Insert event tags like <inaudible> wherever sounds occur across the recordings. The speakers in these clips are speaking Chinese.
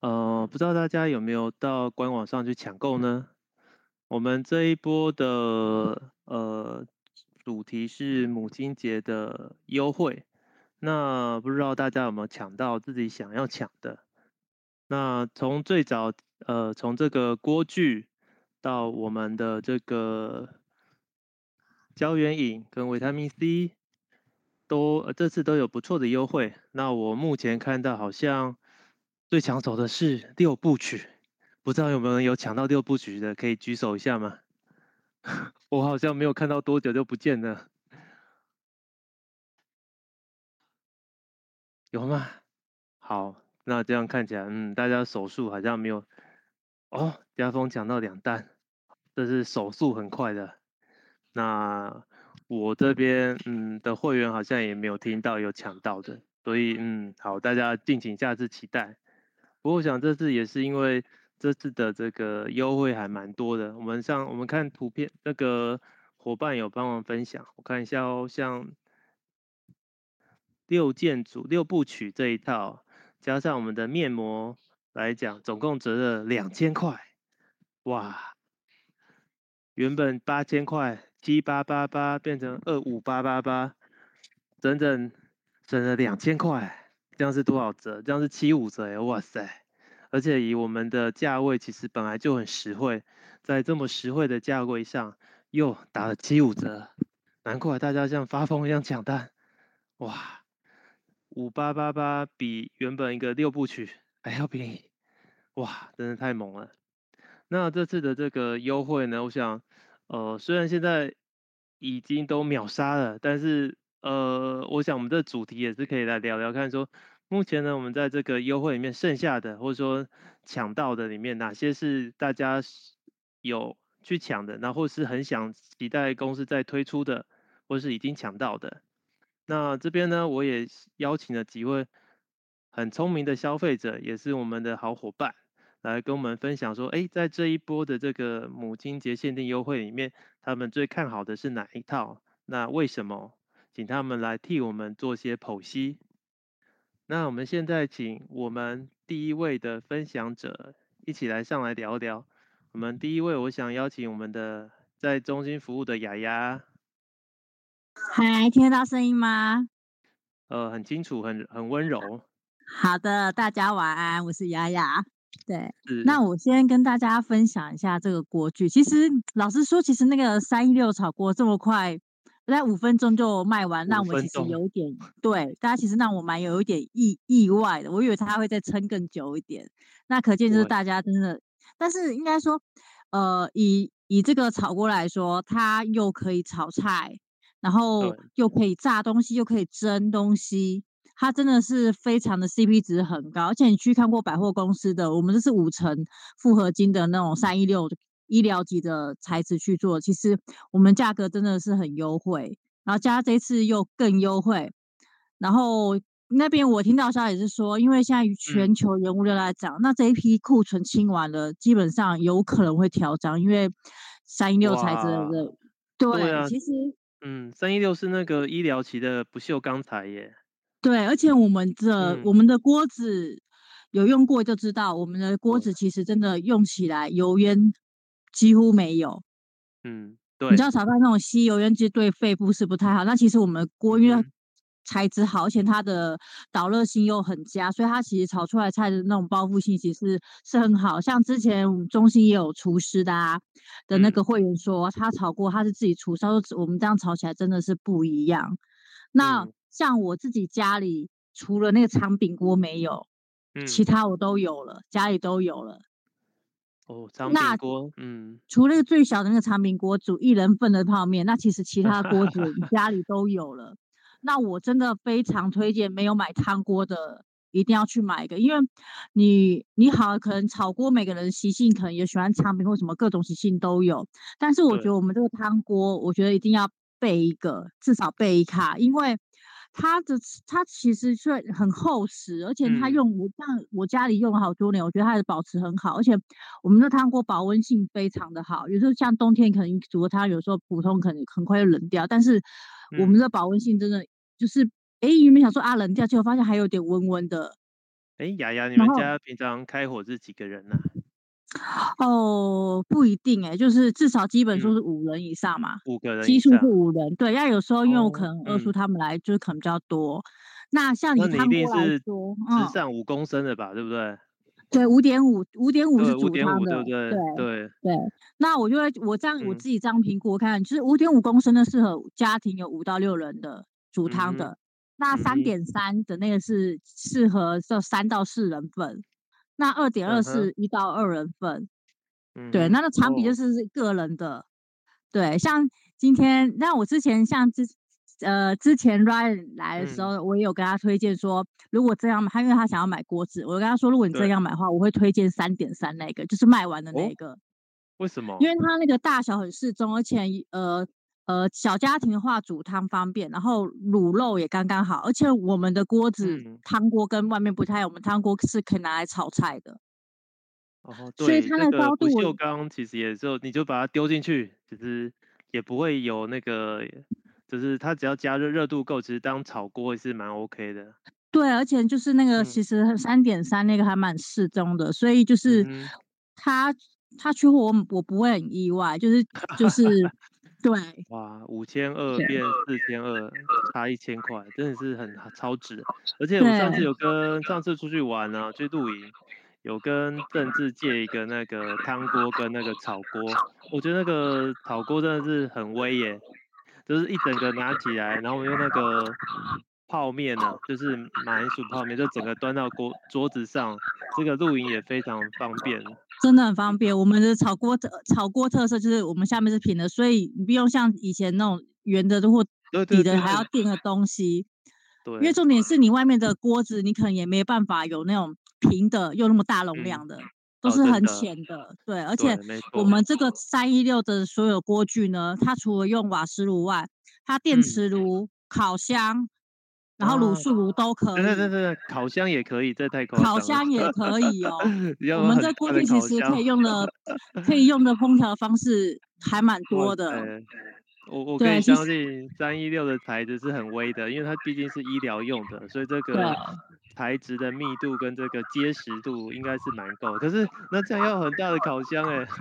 呃，不知道大家有没有到官网上去抢购呢？我们这一波的呃主题是母亲节的优惠，那不知道大家有没有抢到自己想要抢的？那从最早呃从这个锅具到我们的这个胶原饮跟维他命 C，都、呃、这次都有不错的优惠。那我目前看到好像。最抢手的是六部曲，不知道有没有人有抢到六部曲的，可以举手一下吗？<laughs> 我好像没有看到多久就不见了，有吗？好，那这样看起来，嗯，大家手速好像没有。哦，家峰抢到两单，这是手速很快的。那我这边，嗯，的会员好像也没有听到有抢到的，所以，嗯，好，大家敬请下次期待。不过我想这次也是因为这次的这个优惠还蛮多的。我们像我们看图片，那个伙伴有帮忙分享，我看一下哦，像六件组六部曲这一套，加上我们的面膜来讲，总共折了两千块。哇，原本八千块七八八八变成二五八八八，整整省了两千块。这样是多少折？这样是七五折哎！哇塞！而且以我们的价位，其实本来就很实惠，在这么实惠的价位上，又打了七五折，难怪大家像发疯一样抢单。哇，五八八八比原本一个六部曲还要便宜，哇，真的太猛了！那这次的这个优惠呢？我想，呃，虽然现在已经都秒杀了，但是。呃，我想我们这主题也是可以来聊聊看，说目前呢，我们在这个优惠里面剩下的，或者说抢到的里面，哪些是大家有去抢的，然后是很想期待公司再推出的，或是已经抢到的。那这边呢，我也邀请了几位很聪明的消费者，也是我们的好伙伴，来跟我们分享说，哎，在这一波的这个母亲节限定优惠里面，他们最看好的是哪一套？那为什么？请他们来替我们做些剖析。那我们现在请我们第一位的分享者一起来上来聊聊。我们第一位，我想邀请我们的在中心服务的雅雅。嗨，听得到声音吗？呃，很清楚，很很温柔。好的，大家晚安，我是雅雅。对，那我先跟大家分享一下这个锅具。其实老实说，其实那个三一六炒锅这么快。在五分钟就卖完，让我其实有点对大家其实让我蛮有一点意意外的，我以为他会再撑更久一点。那可见就是大家真的，但是应该说，呃，以以这个炒锅来说，它又可以炒菜，然后又可以炸东西，又可以蒸东西，它真的是非常的 CP 值很高。而且你去看过百货公司的，我们这是五层复合金的那种三一六。医疗级的材质去做，其实我们价格真的是很优惠，然后加这次又更优惠，然后那边我听到消息是说，因为现在全球原物料在涨，嗯、那这一批库存清完了，基本上有可能会调涨，因为三一六材质的，对，对啊、其实，嗯，三一六是那个医疗级的不锈钢材耶，对，而且我们这、嗯、我们的锅子有用过就知道，我们的锅子其实真的用起来油烟。几乎没有，嗯，对，你知道炒饭那种吸油烟机对肺部是不太好。那其实我们锅因为材质好，而且它的导热性又很佳，所以它其实炒出来菜的那种包覆性其实是很好。像之前我们中心也有厨师的啊的那个会员说，他炒过，他是自己厨师，他说我们这样炒起来真的是不一样。那像我自己家里除了那个长柄锅没有，其他我都有了，家里都有了。哦，长柄锅，嗯，除了最小的那个长柄锅煮一人份的泡面，那其实其他锅子 <laughs> 家里都有了。那我真的非常推荐没有买汤锅的，一定要去买一个，因为你你好，可能炒锅每个人习性可能也喜欢长柄或什么各种习性都有，但是我觉得我们这个汤锅，我觉得一定要备一个，至少备一卡，因为。它的它其实是很厚实，而且它用我像我家里用了好多年，我觉得它的保持很好，而且我们的汤锅保温性非常的好。有时候像冬天可能煮个汤，有时候普通可能很快就冷掉，但是我们的保温性真的就是，哎，原本想说啊冷掉，结果发现还有点温温的，哎，雅雅，你们家平常开火是几个人呢？哦，不一定哎，就是至少基本数是五人以上嘛，五个人，基数是五人。对，要有时候因为我可能二叔他们来，就是可能比较多。那像你汤锅来说，直上五公升的吧，对不对？对，五点五，五点五是煮汤的，对对对对。那我就会我这样我自己这样评估看，就是五点五公升的适合家庭有五到六人的煮汤的。那三点三的那个是适合这三到四人份，那二点二是一到二人份，嗯、对，那个长比就是个人的，哦、对，像今天，那我之前像之呃之前 Ryan 来的时候，嗯、我也有跟他推荐说，如果这样买，他因为他想要买锅子，我跟他说，如果你这样买的话，我会推荐三点三那个，就是卖完的那个，哦、为什。么？因为它那个大小很适中，而且呃。呃，小家庭的话煮汤方便，然后卤肉也刚刚好，而且我们的锅子、嗯、汤锅跟外面不太，我们汤锅是可以拿来炒菜的。哦，对，所以它的高度，不锈钢其实也就你就把它丢进去，其实也不会有那个，就是它只要加热热度够，其实当炒锅也是蛮 OK 的。对，而且就是那个其实三点三那个还蛮适中的，嗯、所以就是它它缺货我我不会很意外，就是就是。对，哇，五千二变四千二，差一千块，真的是很超值。而且我上次有跟上次出去玩呢、啊，去露营，有跟政治借一个那个汤锅跟那个炒锅，我觉得那个炒锅真的是很威耶，就是一整个拿起来，然后我用那个泡面呢、啊，就是马铃薯泡面，就整个端到锅桌子上，这个露营也非常方便。真的很方便，我们的炒锅特炒锅特色就是我们下面是平的，所以你不用像以前那种圆的或底的还要垫个东西。<laughs> 对，因为重点是你外面的锅子，你可能也没办法有那种平的又那么大容量的，嗯、都是很浅的。哦、对，而且我们这个三一六的所有锅具呢，它除了用瓦斯炉外，它电磁炉、嗯、烤箱。然后卤素炉都可以，对对对，烤箱也可以，这太夸张。烤箱也可以哦。<laughs> 我们这过去其实可以用的，<laughs> 可以用的烹调方式还蛮多的。我我可以相信三一六的材质是很微的，因为它毕竟是医疗用的，所以这个材质的密度跟这个结实度应该是蛮够。可是那这样要很大的烤箱哎。<laughs>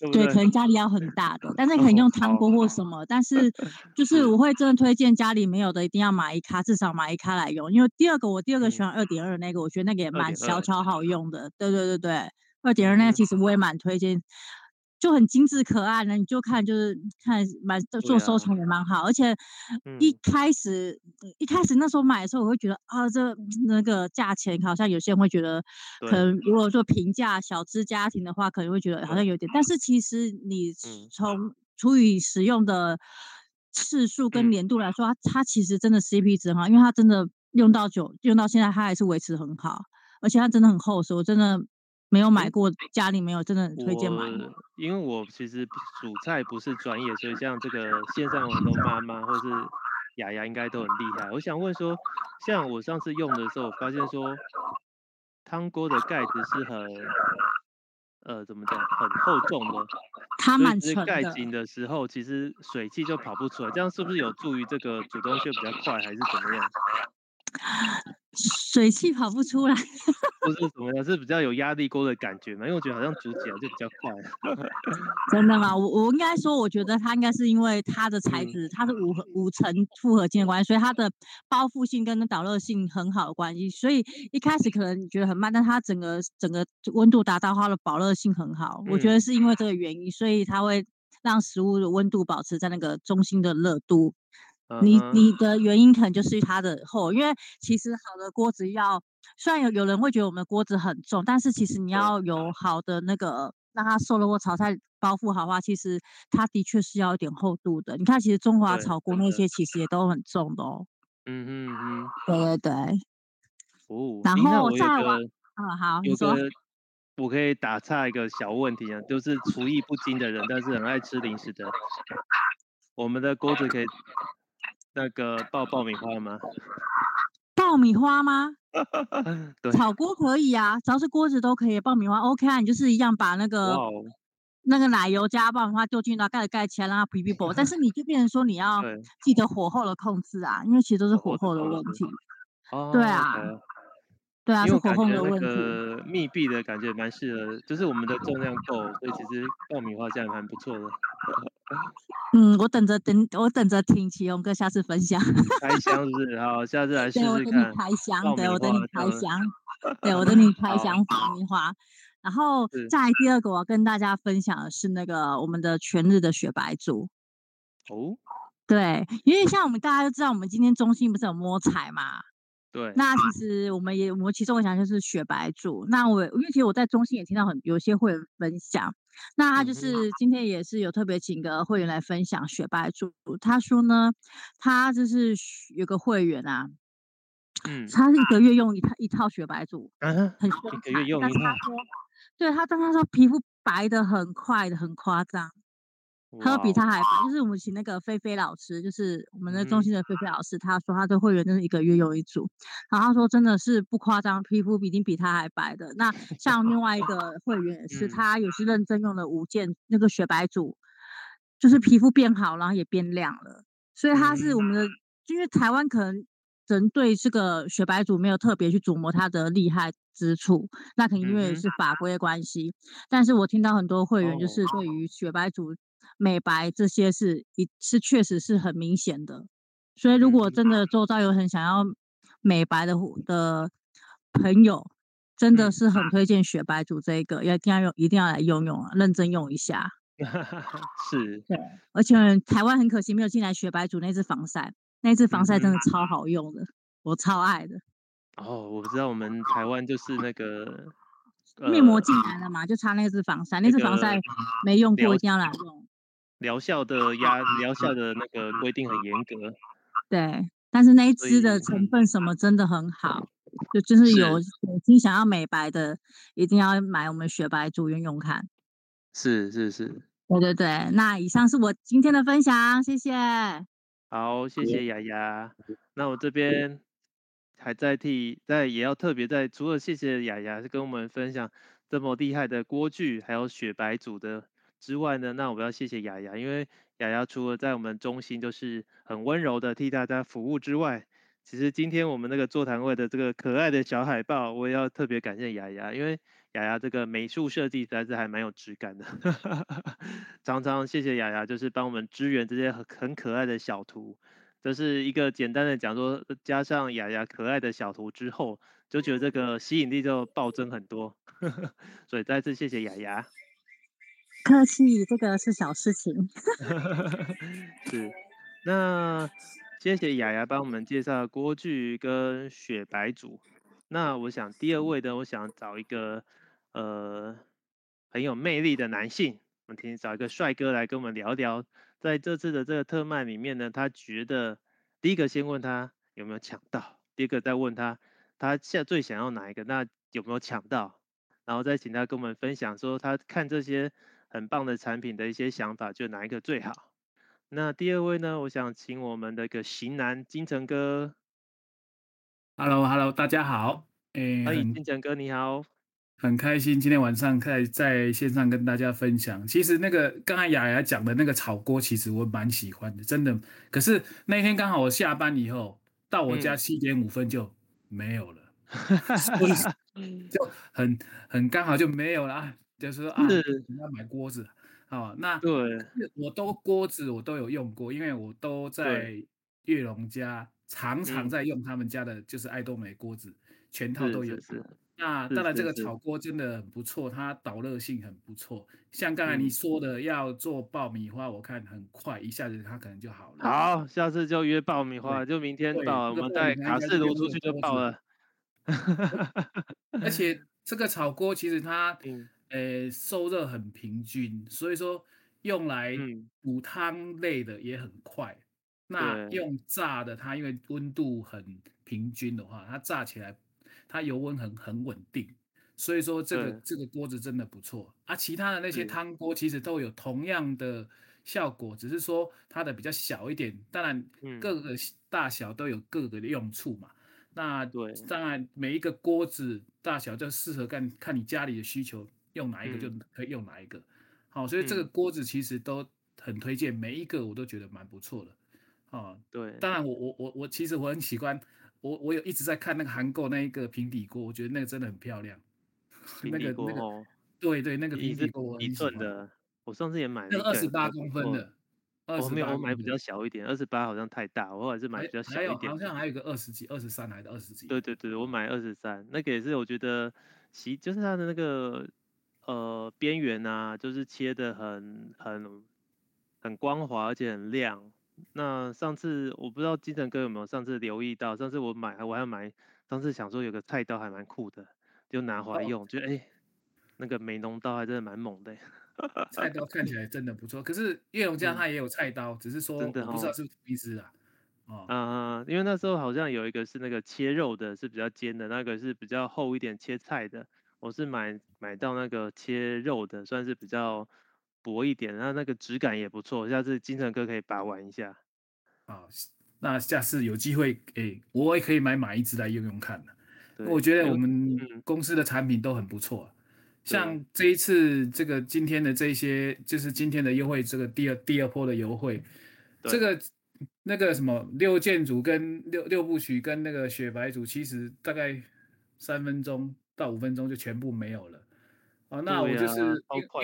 对，对，可能家里要很大的，但是可以用汤锅或什么。哦、但是 <laughs> 就是我会真的推荐家里没有的，一定要买一卡，至少买一卡来用。因为第二个我第二个喜欢二点二那个，我觉得那个也蛮小巧好用的。对对对对，二点二那个其实我也蛮推荐。就很精致可爱呢，你就看就是看蛮做收藏也蛮好，啊、而且一开始、嗯、一开始那时候买的时候，我会觉得啊，这那个价钱好像有些人会觉得，可能。如果说平价小资家庭的话，可能会觉得好像有点，但是其实你从除以使用的次数跟年度来说，它、其实真的 CP 值很好，因为它真的用到久，用到现在它还是维持很好，而且它真的很厚实，我真的。没有买过，家里没有，真的很推荐买。因为我其实煮菜不是专业，所以像这个线上有很多妈妈或是雅雅应该都很厉害。我想问说，像我上次用的时候，我发现说汤锅的盖子是很，呃，怎么讲，很厚重的。它蛮沉的。盖紧的时候，其实水汽就跑不出来，这样是不是有助于这个煮东西比较快，还是怎么样？水汽跑不出来，<laughs> 不是怎么样，是比较有压力锅的感觉嘛？因为我觉得好像煮起来就比较快。<laughs> 真的吗？我我应该说，我觉得它应该是因为它的材质，它是五五层复合件的关系，所以它的包覆性跟导热性很好的关系，所以一开始可能你觉得很慢，但它整个整个温度达到它的保热性很好。我觉得是因为这个原因，所以它会让食物的温度保持在那个中心的热度。你你的原因可能就是它的厚，因为其实好的锅子要，虽然有有人会觉得我们的锅子很重，但是其实你要有好的那个让它受热或炒菜包覆好的话，其实它的确是要一点厚度的。你看，其实中华炒锅那些其实也都很重的哦。嗯嗯嗯，对对对。哦，然后再往，嗯好，你说。我可以打岔一个小问题啊，就是厨艺不精的人，但是很爱吃零食的，我们的锅子可以。那个爆爆米花吗？<laughs> 爆米花吗？<laughs> 对，炒锅可以啊，只要是锅子都可以。爆米花 OK 啊，你就是一样把那个 Wow 那个奶油加爆米花丢进去，然后盖子盖起来，让它皮皮薄。但是你就变成说你要记得火候的控制啊，因为其实都是火候的问题。哦，对啊。对啊，因为我感觉那个密闭的感觉蛮适合，就是我们的重量够，所以其实爆米花这样蛮不错的。<laughs> 嗯，我等着等，我等着听启宏哥下次分享。开箱是不是？好，下次来试试看。<laughs> 对，我等你开箱，对，我等你开箱。对，我等你开箱爆米花。然后再来第二个，我要跟大家分享的是那个我们的全日的雪白组。哦。对，因为像我们大家都知道，我们今天中心不是有摸彩嘛？对，那其实我们也，我们其中我想就是雪白组。那我因为其实我在中心也听到很有些会员分享，那他就是今天也是有特别请个会员来分享雪白组。他说呢，他就是有个会员啊，嗯，他是一个月用一套一套雪白组，嗯，很凶，一个月用一套，对他，但他说皮肤白的很快的，很夸张。他说比他还白，就是我们请那个菲菲老师，就是我们的中心的菲菲老师，他说他的会员真是一个月用一组，然后他说真的是不夸张，皮肤已经比他还白的。那像另外一个会员也是，他也是认真用了五件那个雪白组，就是皮肤变好，然后也变亮了。所以他是我们的，因为台湾可能人对这个雪白组没有特别去琢磨它的厉害之处，那肯定因为是法规的关系。但是我听到很多会员就是对于雪白组。美白这些是一是确实是很明显的，所以如果真的周遭有很想要美白的的朋友，真的是很推荐雪白组这一个，要一定要用，一定要来用用啊，认真用一下。<laughs> 是，对，而且台湾很可惜没有进来雪白组那支防晒，那支防晒真的超好用的，我超爱的。哦，我知道我们台湾就是那个、呃、面膜进来了嘛，就差那支防晒，那支防晒没用过，一定要来用。疗效的压疗效的那个规定很严格，对，但是那一支的成分什么真的很好，就就是有有心想要美白的，一定要买我们雪白组用用看。是是是，对对对，那以上是我今天的分享，谢谢。好，谢谢雅雅。那我这边还在替在也要特别在，除了谢谢雅雅是跟我们分享这么厉害的锅具，还有雪白组的。之外呢，那我们要谢谢雅雅，因为雅雅除了在我们中心就是很温柔的替大家服务之外，其实今天我们那个座谈会的这个可爱的小海报，我也要特别感谢雅雅，因为雅雅这个美术设计实在是还蛮有质感的，<laughs> 常常谢谢雅雅，就是帮我们支援这些很很可爱的小图，这是一个简单的讲说，加上雅雅可爱的小图之后，就觉得这个吸引力就暴增很多，<laughs> 所以再次谢谢雅雅。客气，这个是小事情。<laughs> 是，那谢谢雅雅帮我们介绍锅具跟雪白组。那我想第二位呢，我想找一个呃很有魅力的男性，我们听找一个帅哥来跟我们聊聊，在这次的这个特卖里面呢，他觉得第一个先问他有没有抢到，第二个再问他他现在最想要哪一个，那有没有抢到，然后再请他跟我们分享说他看这些。很棒的产品的一些想法，就哪一个最好？那第二位呢？我想请我们的一个型男金城哥。Hello，Hello，大家好。诶，欢迎金城哥，你好。很开心今天晚上可以在线上跟大家分享。其实那个刚才雅雅讲的那个炒锅，其实我蛮喜欢的，真的。可是那天刚好我下班以后到我家七点五分就没有了，<laughs> 嗯、<laughs> 就很很刚好就没有了。就是说啊，你要买锅子，好，那对，我都锅子我都有用过，因为我都在月龙家，常常在用他们家的，就是爱多美锅子，全套都有。是，那当然这个炒锅真的很不错，它导热性很不错。像刚才你说的要做爆米花，我看很快一下子它可能就好了。好，下次就约爆米花，就明天到，我们带卡式炉出去就爆了。<laughs> 而且这个炒锅其实它。呃，受热很平均，所以说用来煮汤类的也很快。嗯、那用炸的，它因为温度很平均的话，它炸起来它油温很很稳定，所以说这个这个锅子真的不错。啊，其他的那些汤锅其实都有同样的效果，只是说它的比较小一点。当然各个大小都有各个的用处嘛。那对，当然每一个锅子大小就适合看看你家里的需求。用哪一个就可以用哪一个，好、嗯，所以这个锅子其实都很推荐，每一个我都觉得蛮不错的，啊，对，当然我我我我其实我很喜欢我我有一直在看那个韩购那一个平底锅，我觉得那个真的很漂亮。<laughs> 那个那个，对对，那个平底锅一寸的，我上次也买了那个二十八公分的。我没有，我买比较小一点，二十八好像太大，我还是买比较小一点。好像还有个二十几、二十三还是二十几？对对对，我买二十三，那个也是我觉得，其就是它的那个呃边缘啊，就是切的很很很光滑，而且很亮。那上次我不知道金城哥有没有上次留意到，上次我买我还要买，上次想说有个菜刀还蛮酷的，就拿回来用，就哎、欸、那个美农刀还真的蛮猛的。<laughs> 菜刀看起来真的不错，可是叶龙家他也有菜刀，嗯、只是说真的不知道是不是一支啊。啊、哦呃，因为那时候好像有一个是那个切肉的，是比较尖的，那个是比较厚一点切菜的。我是买买到那个切肉的，算是比较薄一点，那那个质感也不错。下次金城哥可以把玩一下。啊，那下次有机会，哎、欸，我也可以买买一支来用用看的。我觉得我们公司的产品都很不错。像这一次这个今天的这些，就是今天的优惠，这个第二第二波的优惠，这个那个什么六件组跟六六部曲跟那个雪白组，其实大概三分钟到五分钟就全部没有了。哦，那我就是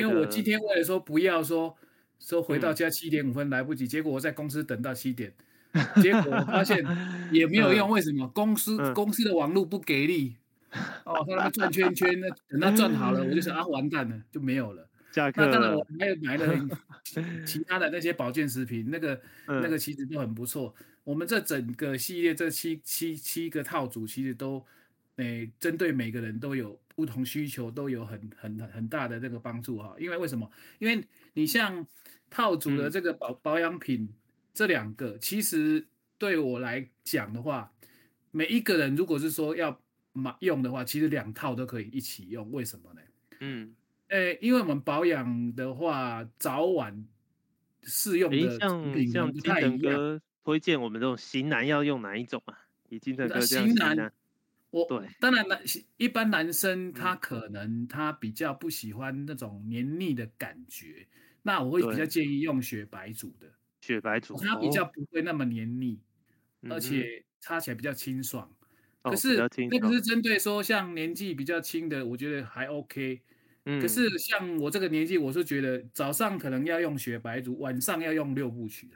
因为我今天为了说不要说说回到家七点五分来不及，结果我在公司等到七点，<laughs> 结果我发现也没有用，为什么？公司公司的网络不给力。<laughs> 哦，他那边转圈圈，那等他转好了，我就想啊，完蛋了，就没有了。<laughs> 那当然，我还有买了其他的那些保健食品，那个那个其实都很不错。我们这整个系列这七七七个套组，其实都诶针对每个人都有不同需求，都有很很很大的这个帮助哈。因为为什么？因为你像套组的这个保保养品这两个，其实对我来讲的话，每一个人如果是说要买用的话，其实两套都可以一起用，为什么呢？嗯，诶、欸，因为我们保养的话，早晚适用的品不太一样。像金城哥推荐我们这种型男要用哪一种啊？以金城哥这样型男，我对，当然男一般男生他可能他比较不喜欢那种黏腻的感觉，嗯、那我会比较建议用雪白组的。雪白组，它比较不会那么黏腻，哦、而且擦起来比较清爽。可是那个是针对说像年纪比较轻的，我觉得还 OK。嗯。可是像我这个年纪，我是觉得早上可能要用雪白组，晚上要用六部曲，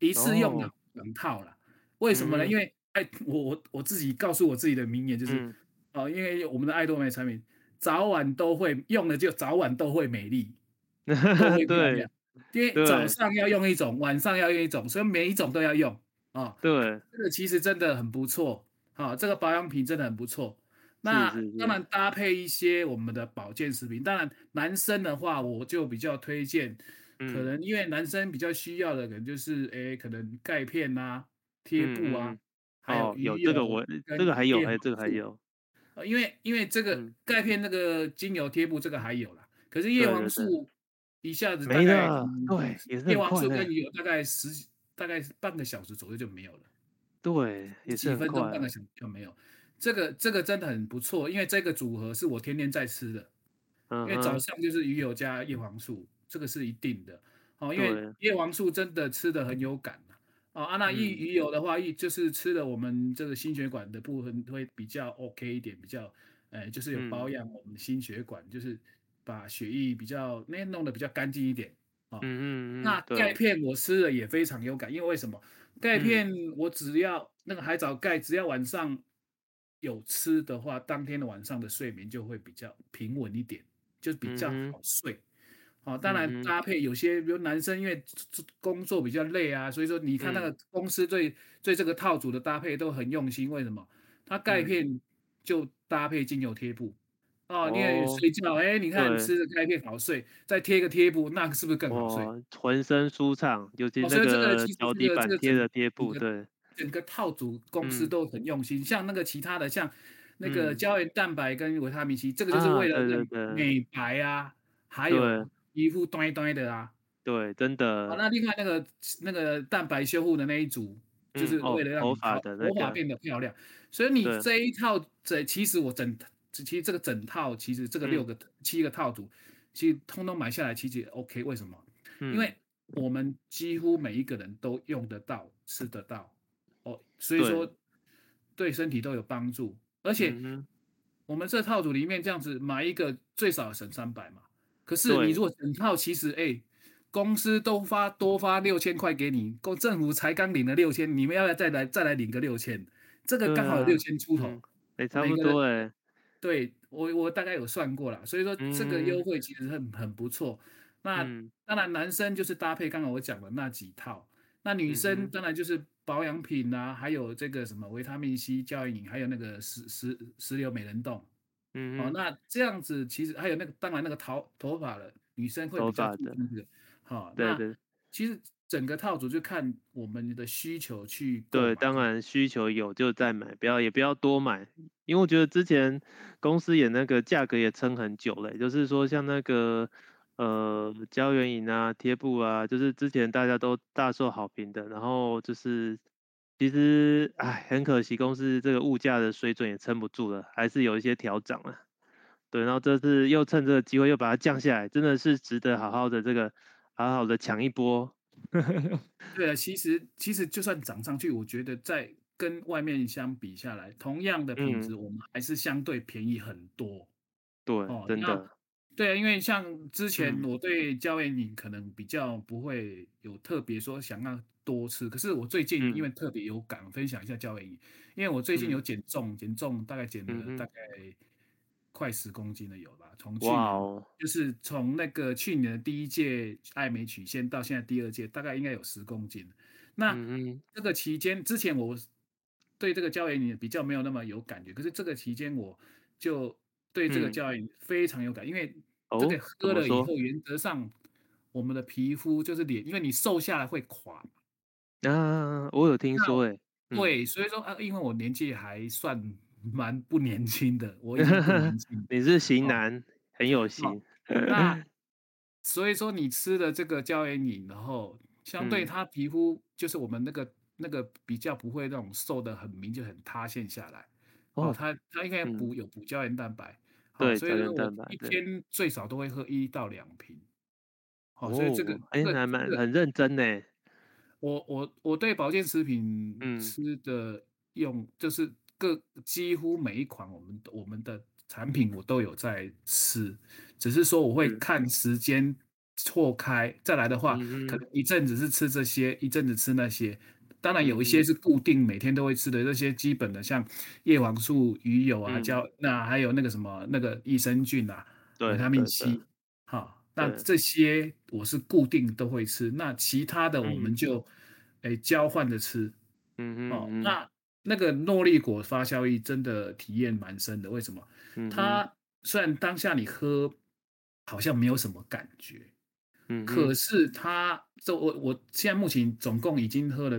一次用两两套了。为什么呢？因为 <laughs> 哎，我我我自己告诉我自己的名言就是，哦，因为我们的爱多美产品早晚都会用的，就早晚都会美丽，<laughs> 都会漂亮。因为早上要用一种，晚上要用一种，所以每一种都要用啊。对，这个其实真的很不错。啊，这个保养品真的很不错。那当然搭配一些我们的保健食品。当然，男生的话，我就比较推荐，可能因为男生比较需要的，可能就是哎，可能钙片啊、贴布啊，还有有这个我这个还有，还有这个还有。因为因为这个钙片那个精油贴布这个还有啦，可是叶黄素一下子大概对，叶黄素跟鱼油大概十大概半个小时左右就没有了。对，也是几分钟半个小时就没有。这个这个真的很不错，因为这个组合是我天天在吃的。因为早上就是鱼油加叶黄素，这个是一定的。哦，因为叶黄素真的吃的很有感哦，啊，那鱼鱼油的话，一就是吃了我们这个心血管的部分会比较 OK 一点，比较，呃，就是有保养我们的心血管，就是把血液比较那弄得比较干净一点。嗯嗯嗯。那钙片我吃了也非常有感，因为为什么？钙片我只要、嗯、那个海藻钙，只要晚上有吃的话，当天的晚上的睡眠就会比较平稳一点，就比较好睡。哦，当然搭配有些，比如男生因为工作比较累啊，所以说你看那个公司对对这个套组的搭配都很用心。为什么？它钙片就搭配精油贴布。哦，你也睡觉，哎，你看吃的钙片好睡，再贴个贴布，那个是不是更好睡？浑身舒畅，尤其那个脚底板贴的贴布，对，整个套组公司都很用心。像那个其他的，像那个胶原蛋白跟维他命 C，这个就是为了美白啊，还有皮肤端端的啊。对，真的。那另外那个那个蛋白修复的那一组，就是为了让头发的头发变得漂亮。所以你这一套，这其实我整。其实这个整套，其实这个六个、嗯、七个套组，其实通通买下来，其实也 OK。为什么？嗯、因为我们几乎每一个人都用得到、吃得到哦。所以说，对，对身体都有帮助，而且我们这套组里面这样子买一个最少省三百嘛。可是你如果整套，其实哎，公司都发多发六千块给你，公政府才刚领了六千，你们要不要再来再来领个六千？这个刚好有六千出头，哎，差不多哎。对我我大概有算过了，所以说这个优惠其实很很不错。那当然男生就是搭配刚刚我讲的那几套，那女生当然就是保养品啊，还有这个什么维他命 C 胶原饮，还有那个石石石榴美人冻。嗯，好，那这样子其实还有那个当然那个头头发了女生会比较注重这个。好，对对，其实。整个套组就看我们的需求去。对，当然需求有就再买，不要也不要多买，因为我觉得之前公司也那个价格也撑很久了，就是说像那个呃胶原饮啊、贴布啊，就是之前大家都大受好评的，然后就是其实哎很可惜，公司这个物价的水准也撑不住了，还是有一些调涨了。对，然后这次又趁这个机会又把它降下来，真的是值得好好的这个好好的抢一波。<laughs> 对啊，其实其实就算涨上去，我觉得在跟外面相比下来，同样的品质，我们还是相对便宜很多。对，真的。对啊，因为像之前我对胶原饮可能比较不会有特别说想要多吃，可是我最近因为特别有感，分享一下胶原饮，因为我最近有减重，减重大概减了大概。快十公斤了有吧？从去年 Wow. 就是从那个去年的第一届爱美曲线到现在第二届，大概应该有十公斤。那这个期间之前我对这个胶原饮比较没有那么有感觉，可是这个期间我就对这个胶原饮非常有感，嗯、因为这个喝了以后，原则上我们的皮肤就是脸，因为你瘦下来会垮嘛。啊，我有听说哎，对，所以说啊，因为我年纪还算。蛮不年轻的，我已经不年轻。<laughs> 你是型男，哦、很有型。那 <laughs> 所以说你吃的这个胶原饮，然后相对它皮肤就是我们那个、嗯、那个比较不会那种瘦的很明就很塌陷下来。哦，它它应该补有补胶原蛋白。对，所以说我一天最少都会喝一到两瓶。好，所以这个哎还蛮很认真呢。我我我对保健食品吃的用就是。各几乎每一款我们我们的产品我都有在吃，只是说我会看时间错开，再来的话，可能一阵子是吃这些，一阵子吃那些。当然有一些是固定每天都会吃的，这些基本的像叶黄素、鱼油啊、胶，那还有那个什么那个益生菌啊、维他命 C，好，那这些我是固定都会吃。那其他的我们就哎交换着吃，嗯嗯，哦那。那个诺丽果发酵液真的体验蛮深的，为什么？嗯、它虽然当下你喝好像没有什么感觉，嗯，可是它这我我现在目前总共已经喝了，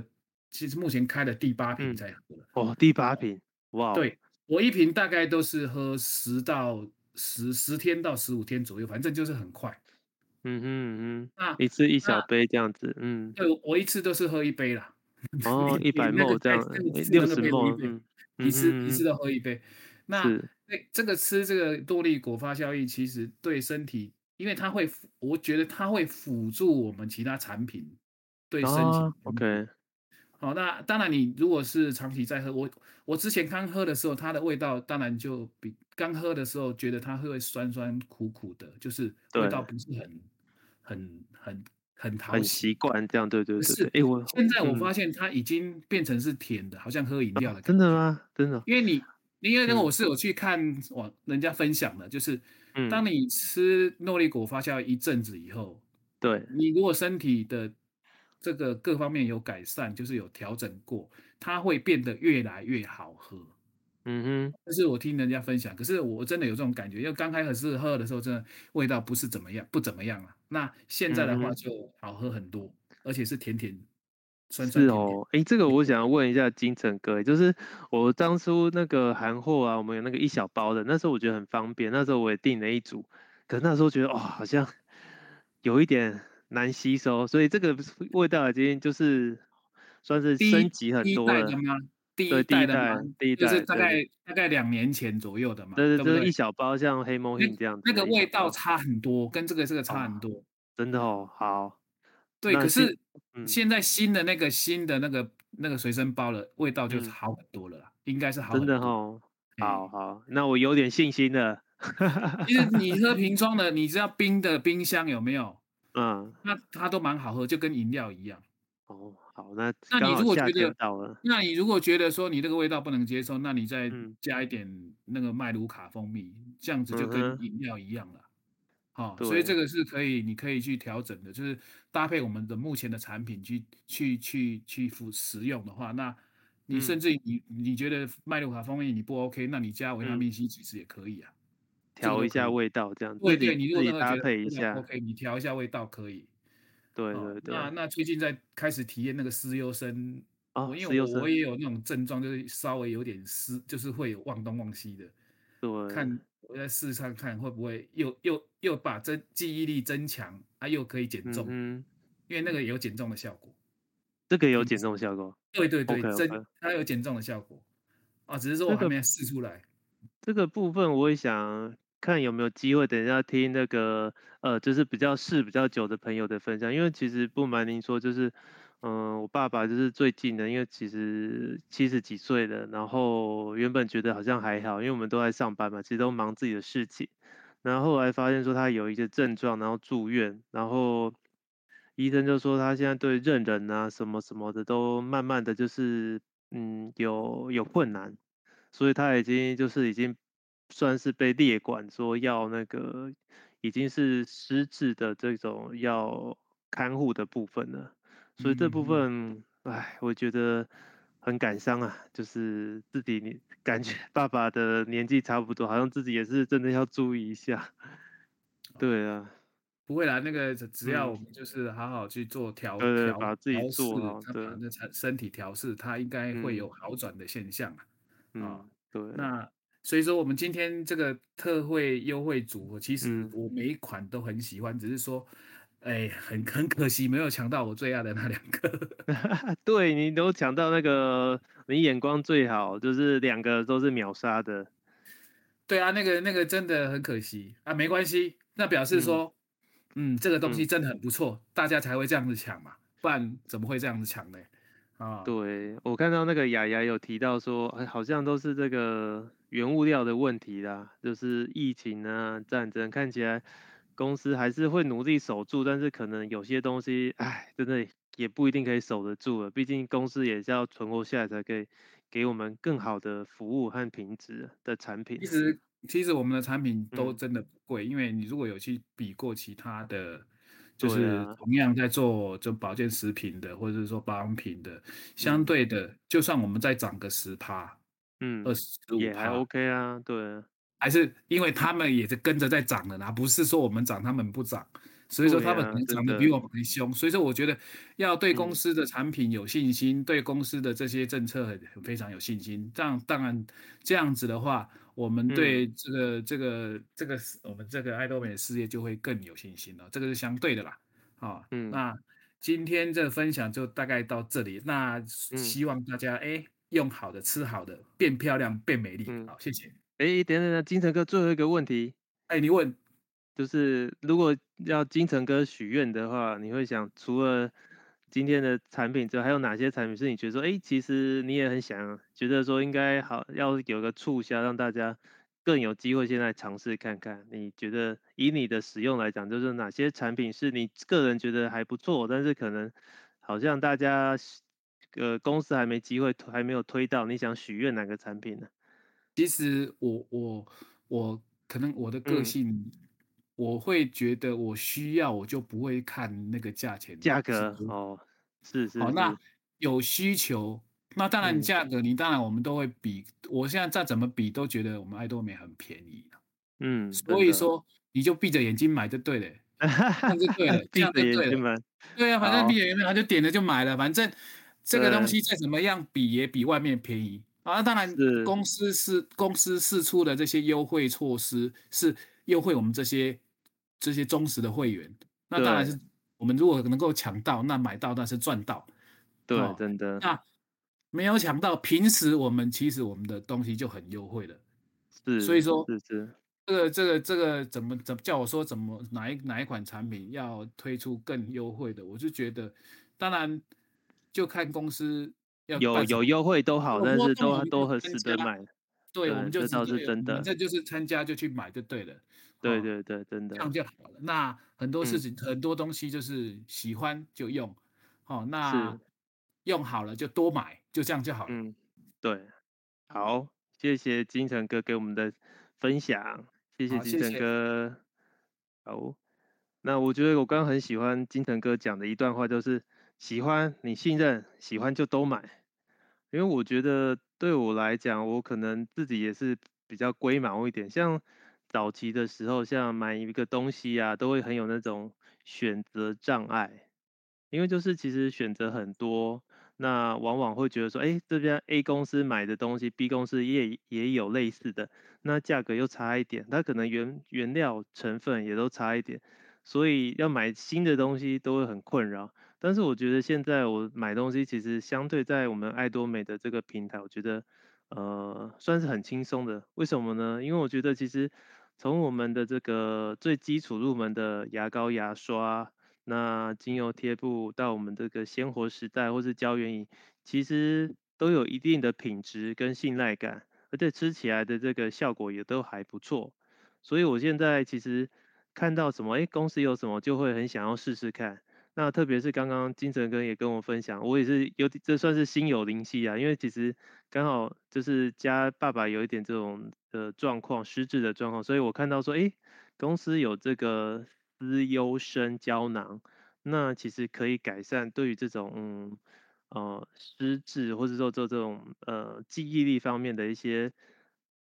其实目前开了第八瓶在喝了。哦，第八瓶，哇！对，我一瓶大概都是喝十到十十天到十五天左右，反正就是很快。嗯哼嗯哼，那一次一小杯这样子，嗯，对，我一次都是喝一杯啦。<laughs> 哦，一百 ml 这样，六十 ml，一次一次都喝一杯。那那这个吃这个多利果发酵液，其实对身体，因为它会，我觉得它会辅助我们其他产品对身体。OK，好，那当然你如果是长期在喝，我我之前刚喝的时候，它的味道当然就比刚喝的时候觉得它会酸酸苦苦的，就是味道不是很很很。很讨很习惯这样，对对对。是，哎，我现在我发现它已经变成是甜的，好像喝饮料的。真的吗？真的。因为你，因为那个我是有去看网人家分享的，就是，当你吃诺丽果发酵一阵子以后，对，你如果身体的这个各方面有改善，就是有调整过，它会变得越来越好喝。嗯哼，这是我听人家分享，可是我真的有这种感觉，因为刚开始喝的时候，真的味道不是怎么样，不怎么样啊。那现在的话就好喝很多，嗯、而且是甜甜酸酸甜甜。是哦，哎，这个我想要问一下金城哥，就是我当初那个韩货啊，我们有那个一小包的，那时候我觉得很方便，那时候我也订了一组，可是那时候觉得哇、哦，好像有一点难吸收，所以这个味道已经就是算是升级很多了。第一代的嘛，第一代就是大概大概两年前左右的嘛，对对，就是一小包像黑猫印这样子，那个味道差很多，跟这个这个差很多，真的哦，好，对，可是现在新的那个新的那个那个随身包的味道就好很多了啦，应该是好。真的哦，好好，那我有点信心了。其实你喝 <laughs> 瓶装的，你知道冰的冰箱有没有？嗯，那它都蛮好喝，就跟饮料一样。哦，好，那那你如果觉得，那你如果觉得说你这个味道不能接受，那你再加一点那个麦卢卡蜂蜜，嗯、这样子就跟饮料一样了。好、所以这个是可以，你可以去调整的，就是搭配我们的目前的产品去去去去服食用的话，那你甚至你、嗯、你觉得麦卢卡蜂蜜你不 OK，那你加维他命 C 其实也可以啊。调一下味道，这样子对对，你如果搭配一下，OK，你调一下味道可以。对对对。那那最近在开始体验那个思优生，哦，因为我我也有那种症状，就是稍微有点失，就是会有忘东忘西的。对。看我在试试看会不会又又又把增记忆力增强，啊，又可以减重。嗯。因为那个有减重的效果。这个有减重的效果。对对对，增它有减重的效果。啊，只是说我还没试出来。这个部分我也想。看有没有机会，等一下听那个呃，就是比较试比较久的朋友的分享，因为其实不瞒您说，就是嗯、我爸爸就是最近的，因为其实七十几岁了，然后原本觉得好像还好，因为我们都在上班嘛，其实都忙自己的事情，然后后来发现说他有一些症状，然后住院，然后医生就说他现在对认人啊什么什么的都慢慢的就是嗯有有困难，所以他已经就是已经。算是被列管说要那个已经是失智的这种要看护的部分了，所以这部分，哎，我觉得很感伤啊。就是自己你感觉爸爸的年纪差不多，好像自己也是真的要注意一下。对啊，不会啦，那个只要我们就是好好去做调调、嗯，把自己做好，对，那身体调试，他应该会有好转的现象啊。嗯，对，那。所以说，我们今天这个特惠优惠组合，其实我每一款都很喜欢，嗯、只是说，哎，很很可惜没有抢到我最爱的那两个。<laughs> <laughs> 对，你都抢到那个，你眼光最好，就是两个都是秒杀的。对啊，那个那个真的很可惜啊，没关系，那表示说，嗯，嗯，这个东西真的很不错，嗯，大家才会这样子抢嘛，不然怎么会这样子抢呢？啊，对，我看到那个雅雅有提到说，好像都是这个。原物料的问题啦，就是疫情啊、战争，看起来公司还是会努力守住，但是可能有些东西，哎，真的也不一定可以守得住了。毕竟公司也是要存活下来，才可以给我们更好的服务和品质的产品。其实，其实我们的产品都真的不贵，嗯，因为你如果有去比过其他的，就是同样在做就保健食品的，或者是说保养品的，相对的，嗯，就算我们再涨个十趴。嗯，二十五也还 OK 啊，对，还是因为他们也是跟着在涨的啦，不是说我们涨他们不涨，所以说他们可能涨得比我们还凶，所以说我觉得要对公司的产品有信心，嗯、对公司的这些政策很非常有信心，这样当然这样子的话，我们对这个、嗯、这个这个我们这个爱多美的事业就会更有信心了，这个是相对的啦，啊，嗯，那今天这个分享就大概到这里，那希望大家哎。嗯用好的，吃好的，变漂亮，变美丽。嗯，好，谢谢。哎，等等等，金城哥，最后一个问题。哎，你问，就是如果要金城哥许愿的话，你会想除了今天的产品之后，还有哪些产品是你觉得说，哎，其实你也很想，觉得说应该好要有个促销，让大家更有机会现在尝试看看。你觉得以你的使用来讲，就是哪些产品是你个人觉得还不错，但是可能好像大家。呃，公司还没机会，还没有推到。你想许愿哪个产品呢？其实我我我可能我的个性、嗯，我会觉得我需要，我就不会看那个价钱。价格哦，是是，是。好，那有需求，那当然价格，你当然我们都会比。嗯、我现在再怎么比，都觉得我们爱多美很便宜。嗯，所以说你就闭着眼睛买就对了，这样就对了，这样就对了。对啊，反正闭着眼睛，他就点了就买了，反正。这个东西再怎么样比也比外面便宜啊！当然，公司是公司释出的这些优惠措施是优惠我们这些这些忠实的会员。那当然是我们如果能够抢到，那买到那是赚到。对，哦、真的。那没有抢到，平时我们其实我们的东西就很优惠了。是，所以说，是是。这个这个这个怎么怎么叫我说怎么哪一哪一款产品要推出更优惠的？我就觉得，当然。就看公司要有有优惠都好，但是都都很值得买。对，我们就知道是真的，这就是参加就去买就对了。对对对，真的这样就好了。那很多事情很多东西就是喜欢就用，好，那用好了就多买，就这样就好了。嗯，对，好，谢谢金城哥给我们的分享，谢谢金城哥。好，那我觉得我刚刚很喜欢金城哥讲的一段话，就是喜欢你信任，喜欢就都买，因为我觉得。对我来讲，我可能自己也是比较龟毛一点。像早期的时候，像买一个东西啊，都会很有那种选择障碍，因为就是其实选择很多，那往往会觉得说，哎，这边 A 公司买的东西，B 公司也也有类似的，那价格又差一点，它可能原原料成分也都差一点，所以要买新的东西都会很困扰。但是我觉得现在我买东西其实相对在我们爱多美的这个平台，我觉得呃算是很轻松的。为什么呢？因为我觉得其实从我们的这个最基础入门的牙膏、牙刷，那精油贴布到我们这个鲜活时代或是胶原饮，其实都有一定的品质跟信赖感，而且吃起来的这个效果也都还不错。所以我现在其实看到什么，哎，公司有什么就会很想要试试看。那特别是刚刚金城哥也跟我分享，我也是有这算是心有灵犀啊，因为其实刚好就是家爸爸有一点这种的状况，失智的状况，所以我看到说，哎，公司有这个思优生胶囊，那其实可以改善对于这种嗯呃失智或者说做这种呃记忆力方面的一些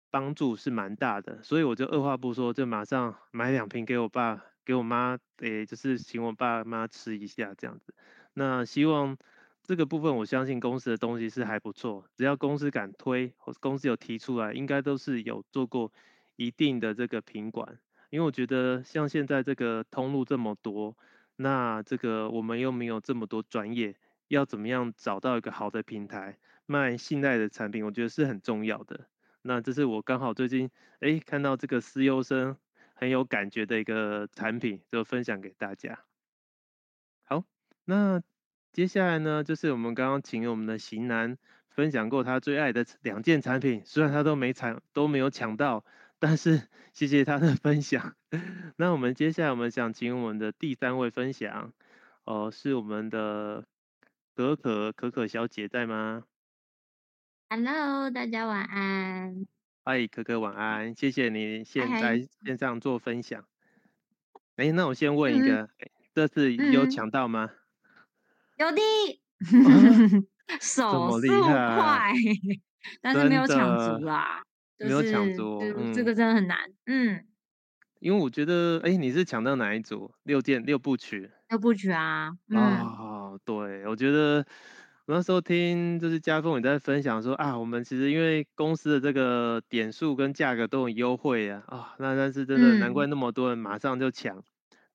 帮助是蛮大的，所以我就二话不说就马上买两瓶给我爸。给我妈，诶，就是请我爸妈吃一下这样子。那希望这个部分，我相信公司的东西是还不错。只要公司敢推，公司有提出来，应该都是有做过一定的这个品管。因为我觉得像现在这个通路这么多，那这个我们又没有这么多专业，要怎么样找到一个好的平台卖信赖的产品，我觉得是很重要的。那这是我刚好最近诶看到这个思优生。很有感觉的一个产品，就分享给大家。好，那接下来呢，就是我们刚刚请我们的型男分享过他最爱的两件产品，虽然他都没抢，都没有抢到，但是谢谢他的分享。<laughs> 那我们接下来我们想请我们的第三位分享，哦、呃，是我们的可可可可小姐在吗？Hello，大家晚安。嗨，可可晚安，谢谢你现在线上做分享。哎、欸，那我先问一个，嗯、这次有抢到吗？有的，手速快，啊、但是没有抢足啦，没有抢足，嗯，这个真的很难，嗯。因为我觉得，哎、欸，你是抢到哪一组？六件六部曲？六部曲啊，嗯、哦，对，我觉得。我那时候听就是家峰也在分享说啊，我们其实因为公司的这个点数跟价格都很优惠啊，那但是真的难怪那么多人马上就抢，嗯、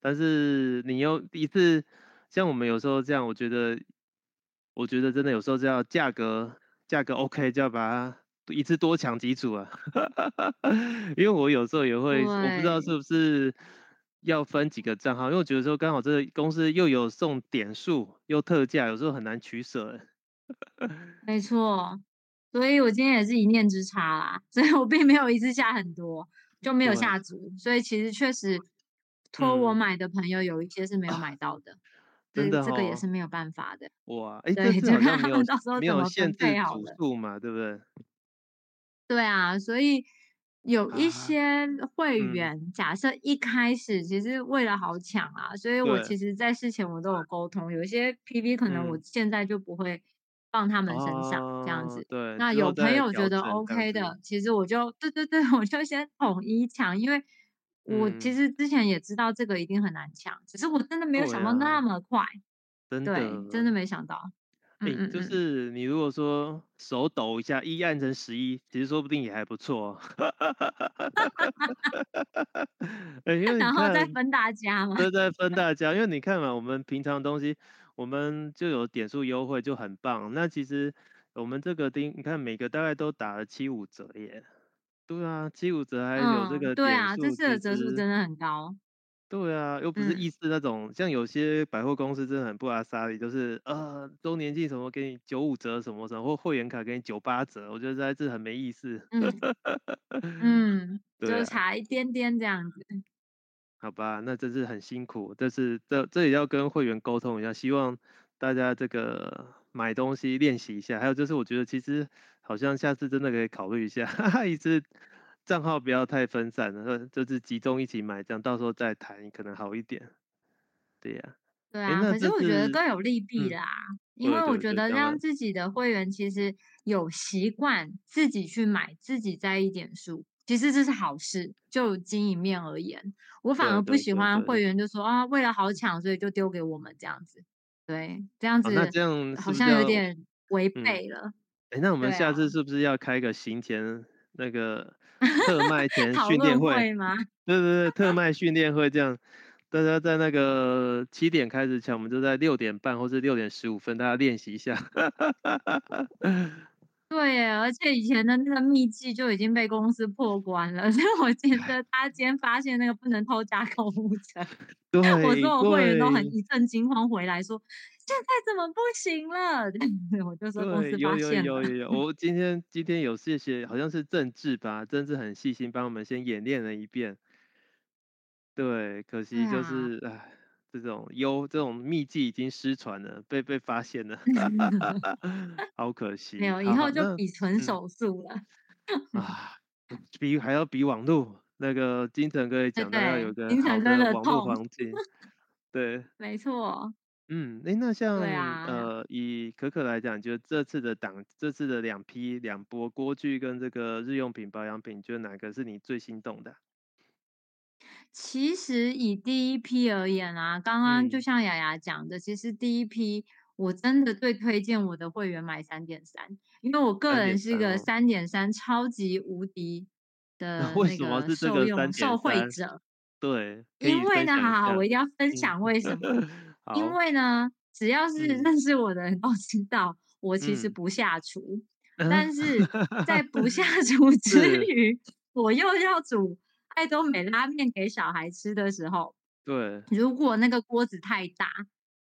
但是你又一次像我们有时候这样，我觉得我觉得真的有时候这样价格价格 OK 就要把它一次多抢几组啊，<laughs> 因为我有时候也会我不知道是不是。要分几个账号，因为我觉得说刚好这个公司又有送点数又特价，有时候很难取舍。<laughs> 没错，所以我今天也是一念之差啦，<laughs> 所以我并没有一次下很多，就没有下足，所以其实确实托我买的朋友有一些是没有买到的，真的、嗯、这个也是没有办法的。哇，哎，对，就看他们到时候怎么限制组数嘛，对不对？对啊，所以。有一些会员，啊嗯、假设一开始其实为了好抢啊，所以我其实在事前我都有沟通，有一些 PV 可能我现在就不会放他们身上这样子。嗯、对，那有朋友觉得 OK 的，其实我就对对对，<laughs> 我就先统一抢，因为我其实之前也知道这个一定很难抢，只是我真的没有想到那。么快，啊、对，真的没想到。哎、欸，就是你如果说手抖一下，一按成十一，其实说不定也还不错。<laughs> 欸、因为然后再分大家嘛。对，再分大家，因为你看嘛，我们平常东西，我们就有点数优惠，就很棒。那其实我们这个丁，你看每个大概都打了七五折耶。对啊，七五折还有这个、嗯。对啊，这次的折数真的很高。对啊，又不是意思那种，嗯、像有些百货公司真的很不阿莎力，就是呃周年庆什么给你九五折什么什么，或会员卡给你九八折，我觉得在是很没意思。嗯，<laughs> 就差一点点这样子。好吧，那真是很辛苦，但是这这也要跟会员沟通一下，希望大家这个买东西练习一下。还有就是，我觉得其实好像下次真的可以考虑一下，哈哈，一次。账号不要太分散了，就是集中一起买，这样到时候再谈可能好一点。对呀、啊，对啊。可是我觉得各有利弊啦，嗯、因为我觉得让自己的会员其实有习惯自己去买，自己在意点数，其实这是好事。就经营面而言，我反而不喜欢会员就说啊，为了好抢，所以就丢给我们这样子。对，这样子、哦、那这样好像有点违背了。哎、嗯，那我们下次是不是要开个行前那个？<laughs> 特卖前训练会，会吗？<laughs> 对对对，特卖训练会这样，大家在那个七点开始抢，我们就在六点半或是六点十五分，大家练习一下。<laughs> 对耶，而且以前的那个秘籍就已经被公司破关了，所以我觉得他今天发现那个不能偷加购物车，对，我所有会员都很一阵惊慌回来说。现在怎么不行了？<laughs> 我就说公司发现了。有有有有有，我今天今天有谢谢，好像是政治吧，政治很细心帮我们先演练了一遍。对，可惜就是哎、啊，这种优这种秘技已经失传了，被被发现了，<laughs> 好可惜。没有，以后就比纯手速了。<laughs> 啊，比还要比网路那个金城哥也讲到要有个好的网络环境。对，没错。嗯，哎，那像、啊、呃，以可可来讲，就这次的档，这次的两批两波锅具跟这个日用品保养品，就哪个是你最心动的？其实以第一批而言啊，刚刚就像雅雅讲的，嗯、其实第一批我真的最推荐我的会员买三点三，因为我个人是一个三点三超级无敌的为那个受用受惠者。对，因为呢，好好，我一定要分享为什么。嗯因为呢，只要是认识我的人都知道，嗯、我其实不下厨，<laughs> 嗯、但。是在不下 <laughs> 厨之余，我又要煮爱多美拉面给小孩吃的时候，对，如果那个锅子太大，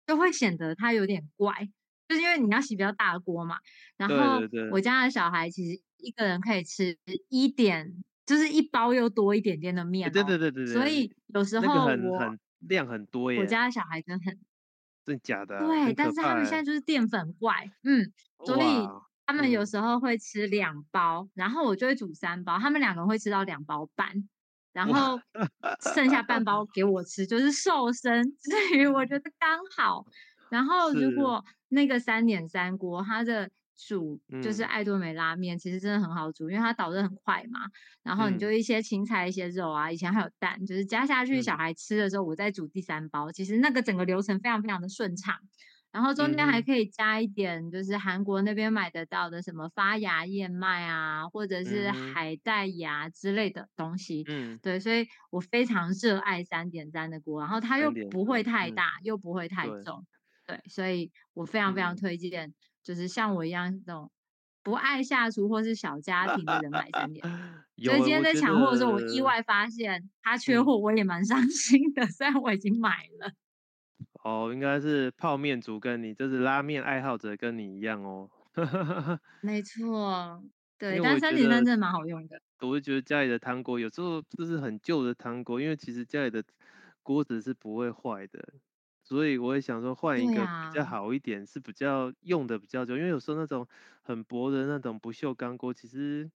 就会显得它有点怪，就是因为你要洗比较大的锅嘛。然后我。家的小孩其实一个人可以吃一点，就是一包又多一点点的面、哦，对对对对对，所以有时候我。量很多耶！我家的小孩真的很，真假的？对，但是他们现在就是淀粉怪，嗯，所以他们有时候会吃两包，嗯、然后我就会煮三包，他们两个会吃到两包半，然后剩下半包 <laughs> 给我吃，就是瘦身。<laughs> 至于我觉得刚好，然后如果那个三点三锅，它的。煮就是爱多美拉面，嗯、其实真的很好煮，因为它导热很快嘛。然后你就一些青菜、一些肉啊，以前还有蛋，就是加下去，小孩吃的时候，我再煮第三包。嗯、其实那个整个流程非常非常的顺畅。然后中间还可以加一点，就是韩国那边买得到的什么发芽燕麦啊，或者是海带芽之类的东西。嗯，对，所以我非常热爱三点三的锅，然后它又不会太大，嗯、又不会太重。对，对，所以我非常非常推荐。就是像我一样这种不爱下厨或是小家庭的人买三点，<laughs> 所以今天在抢货的时候，我意外发现它缺货，我也蛮伤 <laughs> 心的。虽然我已经买了。哦，应该是泡面族跟你，就是拉面爱好者跟你一样哦。<laughs> 没错，对，但三点三真的蛮好用的。我会觉得家里的汤锅有时候就是很旧的汤锅，因为其实家里的锅子是不会坏的。所以我也想说换一个比较好一点，是比较用的比较久，因为有时候那种很薄的那种不锈钢锅，其实，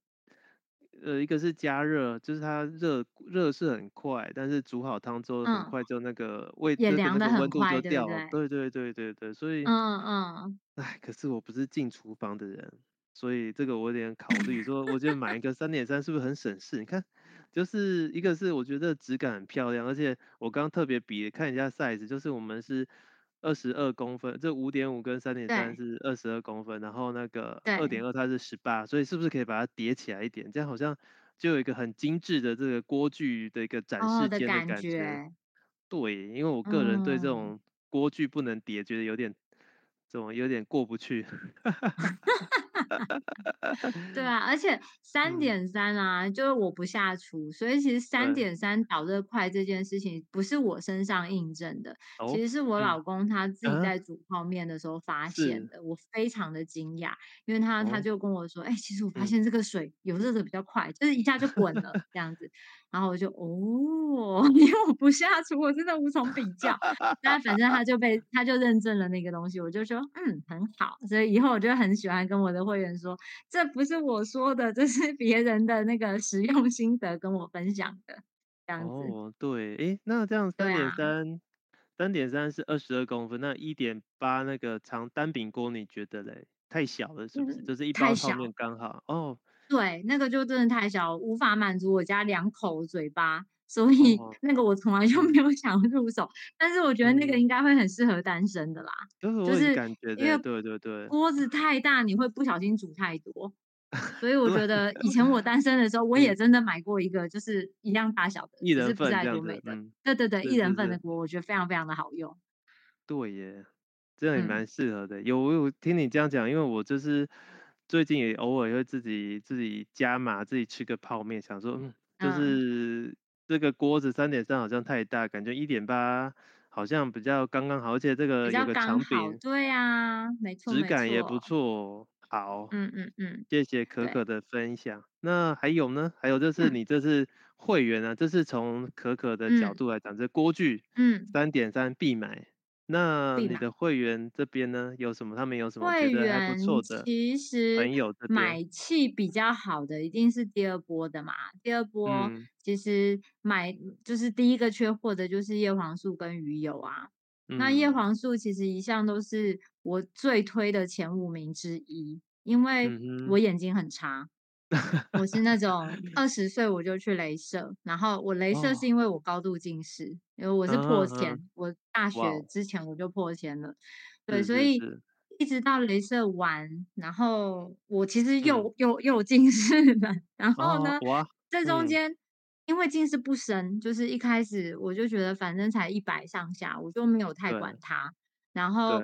呃，一个是加热，就是它热热是很快，但是煮好汤之后很快就那个味，也凉的很快，对不对？对对对对对，所以，嗯嗯，哎，可是我不是进厨房的人，所以这个我有点考虑说，我觉得买一个三点三是不是很省事？你看。就是一个是我觉得质感很漂亮，而且我刚刚特别比看一下 size，就是我们是二十二公分，这五点五跟三点三是二十二公分，然后那个二点二它是十八，所以是不是可以把它叠起来一点？这样好像就有一个很精致的这个锅具的一个展示间的感觉。哦、感觉对，因为我个人对这种锅具不能叠，觉得有点这种有点过不去。<laughs> <laughs> 对啊，而且三点三啊，嗯、就是我不下厨，所以其实三点三导热快这件事情不是我身上印证的，哦、其实是我老公他自己在煮泡面的时候发现的，嗯、我非常的惊讶，因为他、哦、他就跟我说，哎、欸，其实我发现这个水有热的比较快，嗯、就是一下就滚了这样子，然后我就哦，<laughs> 因为我不下厨，我真的无从比较，但反正他就被他就认证了那个东西，我就说嗯很好，所以以后我就很喜欢跟我的会员说，这不是我说的，这是别人的那个使用心得跟我分享的，这样子。哦，对，诶，那这样三点三，三点三是二十二公分，那一点八那个长单饼锅，你觉得嘞？太小了，是不是？嗯、就是一包泡面刚好。哦，对，那个就真的太小，无法满足我家两口嘴巴。所以那个我从来就没有想入手，但是我觉得那个应该会很适合单身的啦，就是感觉因为对对对，锅子太大你会不小心煮太多，所以我觉得以前我 <laughs> 单身的时候我也真的买过一个就是一样大小的，一人份这样的，对对对，一人份的锅我觉得非常非常的好用。对耶，这样也蛮适合的。有我有听你这样讲，因为我就是最近也偶尔会自己自己加码，自己吃个泡面，想说就是。这个锅子三点三好像太大，感觉一点八好像比较刚刚好，而且这个有个长柄，对呀、啊，没错，质感也不错。好，嗯嗯嗯，谢谢可可的分享。那还有呢？还有就是你这是会员啊，嗯、这是从可可的角度来讲，嗯、这锅具，嗯，三点三必买。那你的会员这边呢，有什么？他们有什么觉得还不错的？其实朋友买气比较好的一定是第二波的嘛。第二波其实买就是第一个缺货的就是叶黄素跟鱼油啊。嗯、那叶黄素其实一向都是我最推的前五名之一，因为我眼睛很差。我是那种 <laughs> 二十岁我就去镭射，然后我镭射是因为我高度近视，哦、因为我是破千，嗯、我大学之前我就破千了，哇对，所以一直到镭射完，然后我其实又、嗯、又又近视了，然后呢，这、哦、中间、嗯、因为近视不深，就是一开始我就觉得反正才一百上下，我就没有太管。它，然后。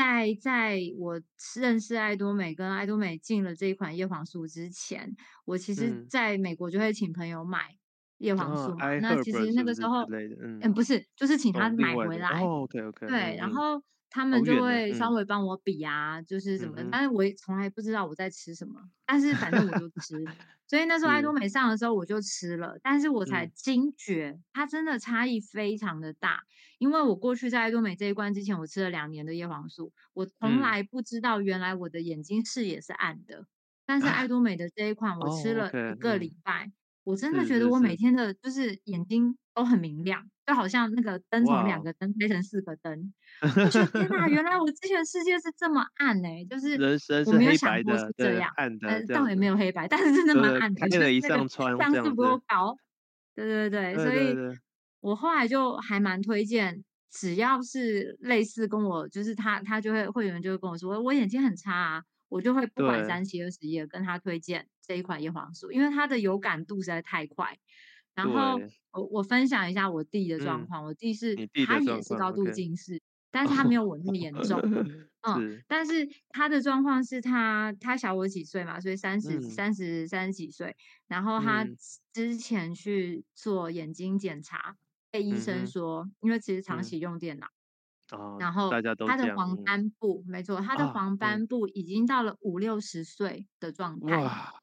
在在我认识爱多美跟爱多美进了这一款叶黄素之前，我其实在美国就会请朋友买叶黄素嘛。嗯、那其实那个时候，嗯，嗯，不是，就是请他买回来。哦，OK OK。对，然后他们就会稍微帮我比啊，嗯、就是什么，但是我也从来不知道我在吃什么，但是反正我就吃。所以那时 <laughs> 候爱多美上的时候我就吃了，是但是我才惊觉它真的差异非常的大。因为我过去在爱多美这一关之前，我吃了两年的叶黄素，我从来不知道原来我的眼睛视野是暗的。嗯、但是爱多美的这一款，我吃了一个礼拜，我真的觉得我每天的就是眼睛都很明亮，是是是就好像那个灯从两个灯开成四个灯。我觉得天哪，原来我 <laughs> 之前世界是这么暗呢、欸，就是我没有想过是这样，暗的，倒也没有黑白，但是真的蛮暗的，就是那个像素不够高。对对对，对，所以。我后来就还蛮推荐，只要是类似跟我，就是他他就会会员就会跟我说，我眼睛很差啊，我就会不管三七二十一跟他推荐这一款叶黄素，因为它的有感度实在太快。然后我我分享一下我弟的状况，我弟是他也是高度近视，但是他没有我那么严重，<laughs> 嗯，但是他的状况是他他小我几岁嘛，所以三十三十三十几岁，然后他之前去做眼睛检查。被医生说，嗯、因为其实长期用电脑，嗯、然后他的黄斑部，没错，他的黄斑部已经到了五六十岁的状态，哇，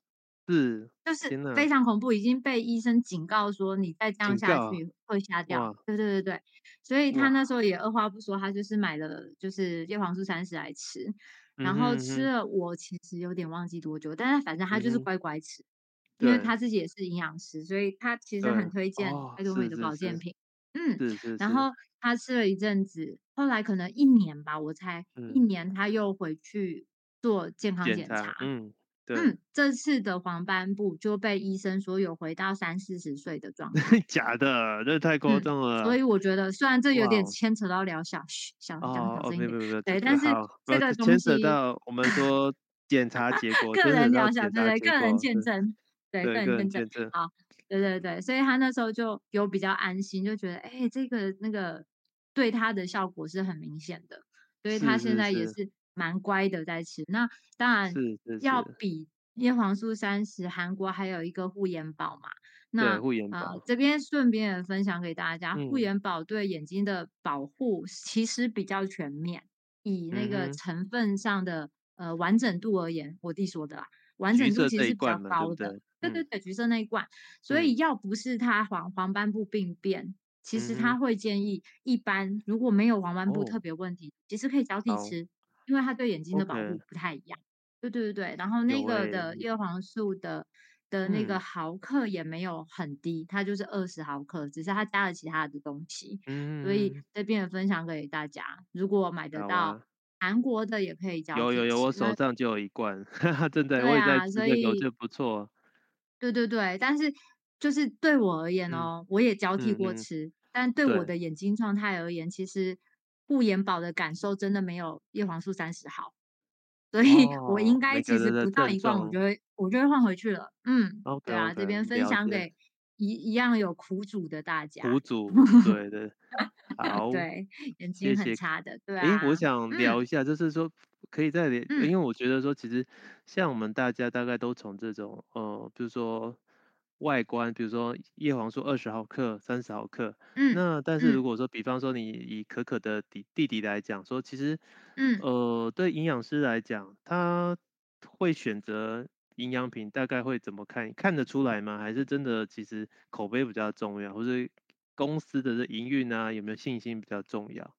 是，就是非常恐怖，已经被医生警告说，你再这样下去会瞎掉，对对对对，所以他那时候也二话不说，他就是买了就是叶黄素三十来吃，然后吃了，我其实有点忘记多久，但是反正他就是乖乖吃。因为他自己也是营养师，所以他其实很推荐爱多美的保健品。嗯，然后他吃了一阵子，后来可能一年吧，我猜一年他又回去做健康检查。嗯，对。嗯，这次的黄斑部就被医生说有回到三四十岁的状态。<laughs> 假的，这太夸张了。所以我觉得，虽然这有点牵扯到疗小小讲小声音，对，但是这个东西牵扯到我们说检查结果，<laughs> 个人疗效，<laughs> 对对，个人见证。对，个人见证好，对对对，所以他那时候就有比较安心，就觉得哎，这个那个对他的效果是很明显的，所以他现在也是蛮乖的在吃。那当然要比叶黄素三十，韩国还有一个护眼宝嘛。那护眼宝、呃、这边顺便也分享给大家，护眼宝对眼睛的保护其实比较全面。以那个成分上的、嗯、呃完整度而言，我弟说的啦，完整度其实是比较高的。对对对，橘色那一罐。所以要不是它黄黄斑部病变。嗯其实他会建议，一般如果没有黄斑部特别问题，哦、其实可以交替吃，哦、因为它对眼睛的保护不太一样。对对对对，然后那个的叶黄素的的那个毫克也没有很低，嗯、它就是二十毫克，只是它加了其他的东西。嗯，所以这边也分享给大家，如果买得到韩国的也可以交替。有有有，我手上就有一罐，哈哈，真的，我也在吃这个就不错。对对对，但是就是对我而言哦，嗯、我也交替过吃。嗯嗯但对我的眼睛状态而言，其实护眼宝的感受真的没有叶黄素三十好，所以我应该其实不到一罐，我就会我就会换回去了。嗯，okay, 对啊，okay, 这边分享给一一样有苦主的大家。苦主，<laughs> 对对，好，对，眼睛很差的，谢谢对啊。哎，我想聊一下，就是说可以再连，嗯、因为我觉得说其实像我们大家大概都从这种呃，比如说。外观，比如说叶黄素二十毫克、三十毫克，嗯，那但是如果说，比方说你以可可的弟弟弟来讲，说其实，嗯，呃，对营养师来讲，他会选择营养品，大概会怎么看？看得出来吗？还是真的其实口碑比较重要，或是公司的这营运啊，有没有信心比较重要？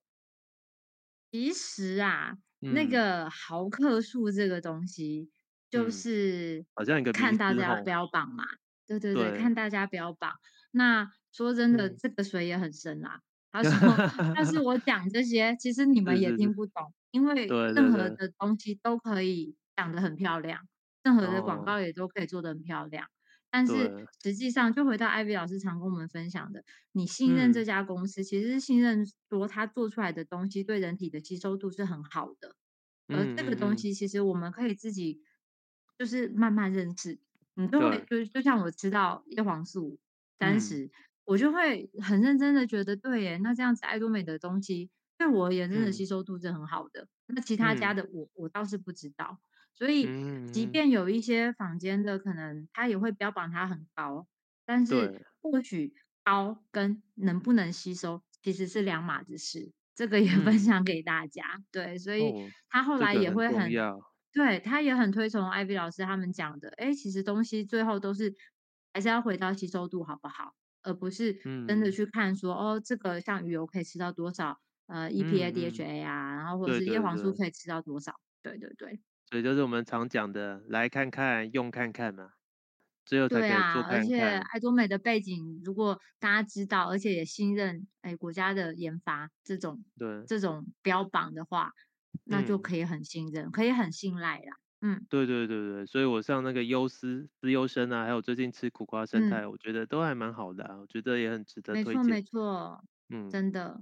其实啊，嗯、那个毫克数这个东西，就是好像一个看大家标榜嘛。对对对，对看大家标榜。那说真的，嗯、这个水也很深啦。<laughs> 他说，但是我讲这些，其实你们也听不懂，因为任何的东西都可以讲得很漂亮，任何的广告也都可以做得很漂亮。哦、但是实际上，就回到艾薇老师常跟我们分享的，你信任这家公司，嗯、其实是信任说他做出来的东西对人体的吸收度是很好的。而这个东西，其实我们可以自己就是慢慢认识。你就会就就像我吃到叶黄素三十，嗯、我就会很认真的觉得对耶，那这样子爱多美的东西对我而言真的吸收度是很好的。嗯、那其他家的我我倒是不知道，所以即便有一些坊间的可能他也会标榜它很高，但是或许高跟能不能吸收其实是两码子事，这个也 <laughs> 分享给大家。嗯、对，所以他后来也会很。对，他也很推崇艾薇老师他们讲的，哎，其实东西最后都是还是要回到吸收度好不好，而不是真的去看说、嗯、哦，这个像鱼油可以吃到多少呃 EPA、DHA 啊，嗯、然后或者是叶黄素可以吃到多少，对对对，所以就是我们常讲的来看看用看看嘛，最后才可以做看看。对啊，而且爱多美的背景，如果大家知道，而且也信任哎国家的研发这种对。这种标榜的话。那就可以很信任，嗯、可以很信赖啦。嗯，对对对对，所以我像那个优思思优生啊，还有最近吃苦瓜生态，嗯、我觉得都还蛮好的啊，我觉得也很值得推荐。没错没错，嗯，真的。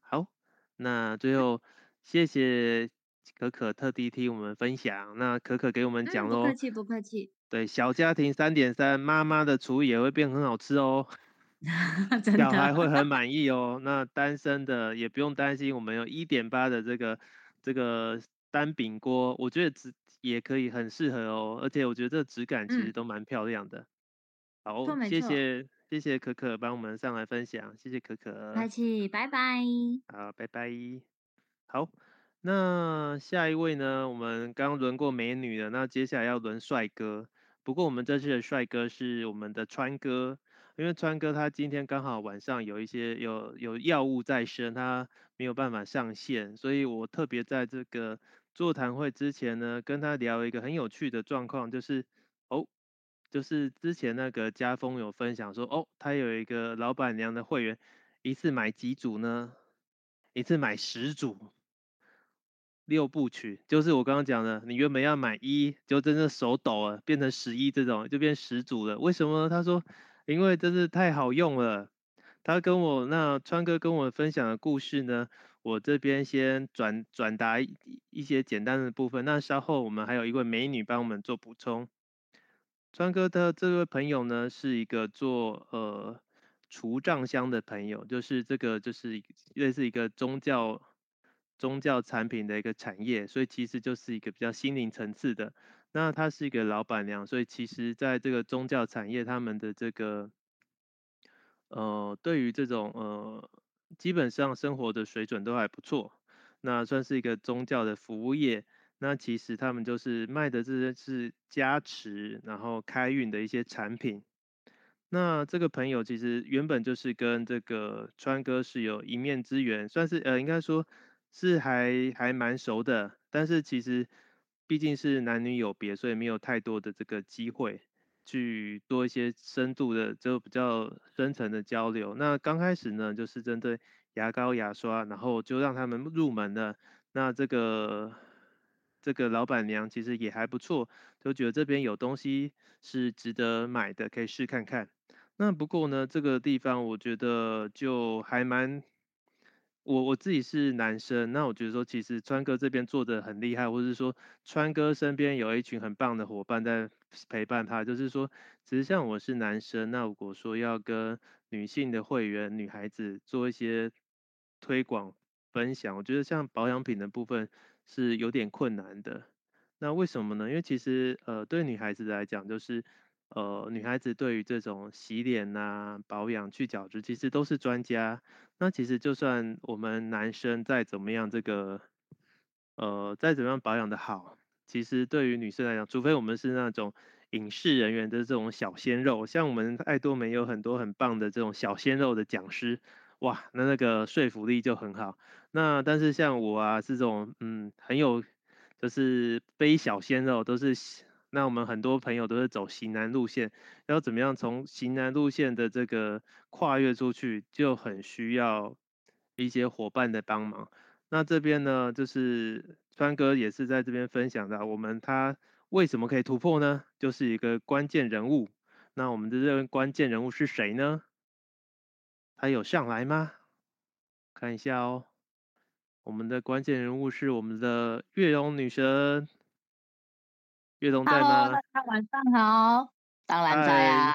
好，那最后谢谢可可特地替我们分享，那可可给我们讲喽、嗯。不客气不客气。对，小家庭三点三，妈妈的厨艺也会变很好吃哦。<laughs> 小孩会很满意哦。那单身的也不用担心，我们有一点八的这个。这个单饼锅，我觉得质也可以很适合哦，而且我觉得这个质感其实都蛮漂亮的。嗯、好，谢谢谢谢可可帮我们上来分享，谢谢可可。客气，拜拜。好，拜拜。好，那下一位呢？我们刚轮过美女了，那接下来要轮帅哥。不过我们这次的帅哥是我们的川哥。因为川哥他今天刚好晚上有一些有有药物在身，他没有办法上线，所以我特别在这个座谈会之前呢，跟他聊一个很有趣的状况，就是哦，就是之前那个家峰有分享说，哦，他有一个老板娘的会员，一次买几组呢？一次买十组，六部曲，就是我刚刚讲的，你原本要买一，就真的手抖了，变成十一这种，就变十组了。为什么？他说。因为真是太好用了，他跟我那川哥跟我分享的故事呢，我这边先转转达一些简单的部分，那稍后我们还有一位美女帮我们做补充。川哥的这位朋友呢，是一个做呃除障香的朋友，就是这个就是类似一个宗教宗教产品的一个产业，所以其实就是一个比较心灵层次的。那她是一个老板娘，所以其实在这个宗教产业，他们的这个呃，对于这种呃，基本上生活的水准都还不错。那算是一个宗教的服务业。那其实他们就是卖的这些是加持，然后开运的一些产品。那这个朋友其实原本就是跟这个川哥是有一面之缘，算是呃应该说是还还蛮熟的。但是其实毕竟是男女有别，所以没有太多的这个机会去多一些深度的就比较深层的交流。那刚开始呢，就是针对牙膏、牙刷，然后就让他们入门了。那这个。这个老板娘其实也还不错，就觉得这边有东西是值得买的，可以试看看。那不过呢，这个地方我觉得就还蛮，我我自己是男生，那我觉得说其实川哥这边做的很厉害，或者是说川哥身边有一群很棒的伙伴在陪伴他，就是说，其实像我是男生，那如果说要跟女性的会员、女孩子做一些推广分享，我觉得像保养品的部分。是有点困难的，那为什么呢？因为其实呃，对女孩子来讲，就是呃，女孩子对于这种洗脸呐、保养、去角质，其实都是专家。那其实就算我们男生再怎么样，这个呃，再怎么样保养的好，其实对于女生来讲，除非我们是那种影视人员的这种小鲜肉，像我们爱多美有很多很棒的这种小鲜肉的讲师。哇，那那个说服力就很好。那但是像我啊，是这种嗯很有，就是非小鲜肉都是，那我们很多朋友都是走型男路线，要怎么样从型男路线的这个跨越出去，就很需要一些伙伴的帮忙。那这边呢，就是川哥也是在这边分享的，我们他为什么可以突破呢？就是一个关键人物。那我们的这个关键人物是谁呢？他有上来吗？看一下哦。我们的关键人物是我们的月容女神。月容在吗？Hello, 大家晚上好。当然在啊。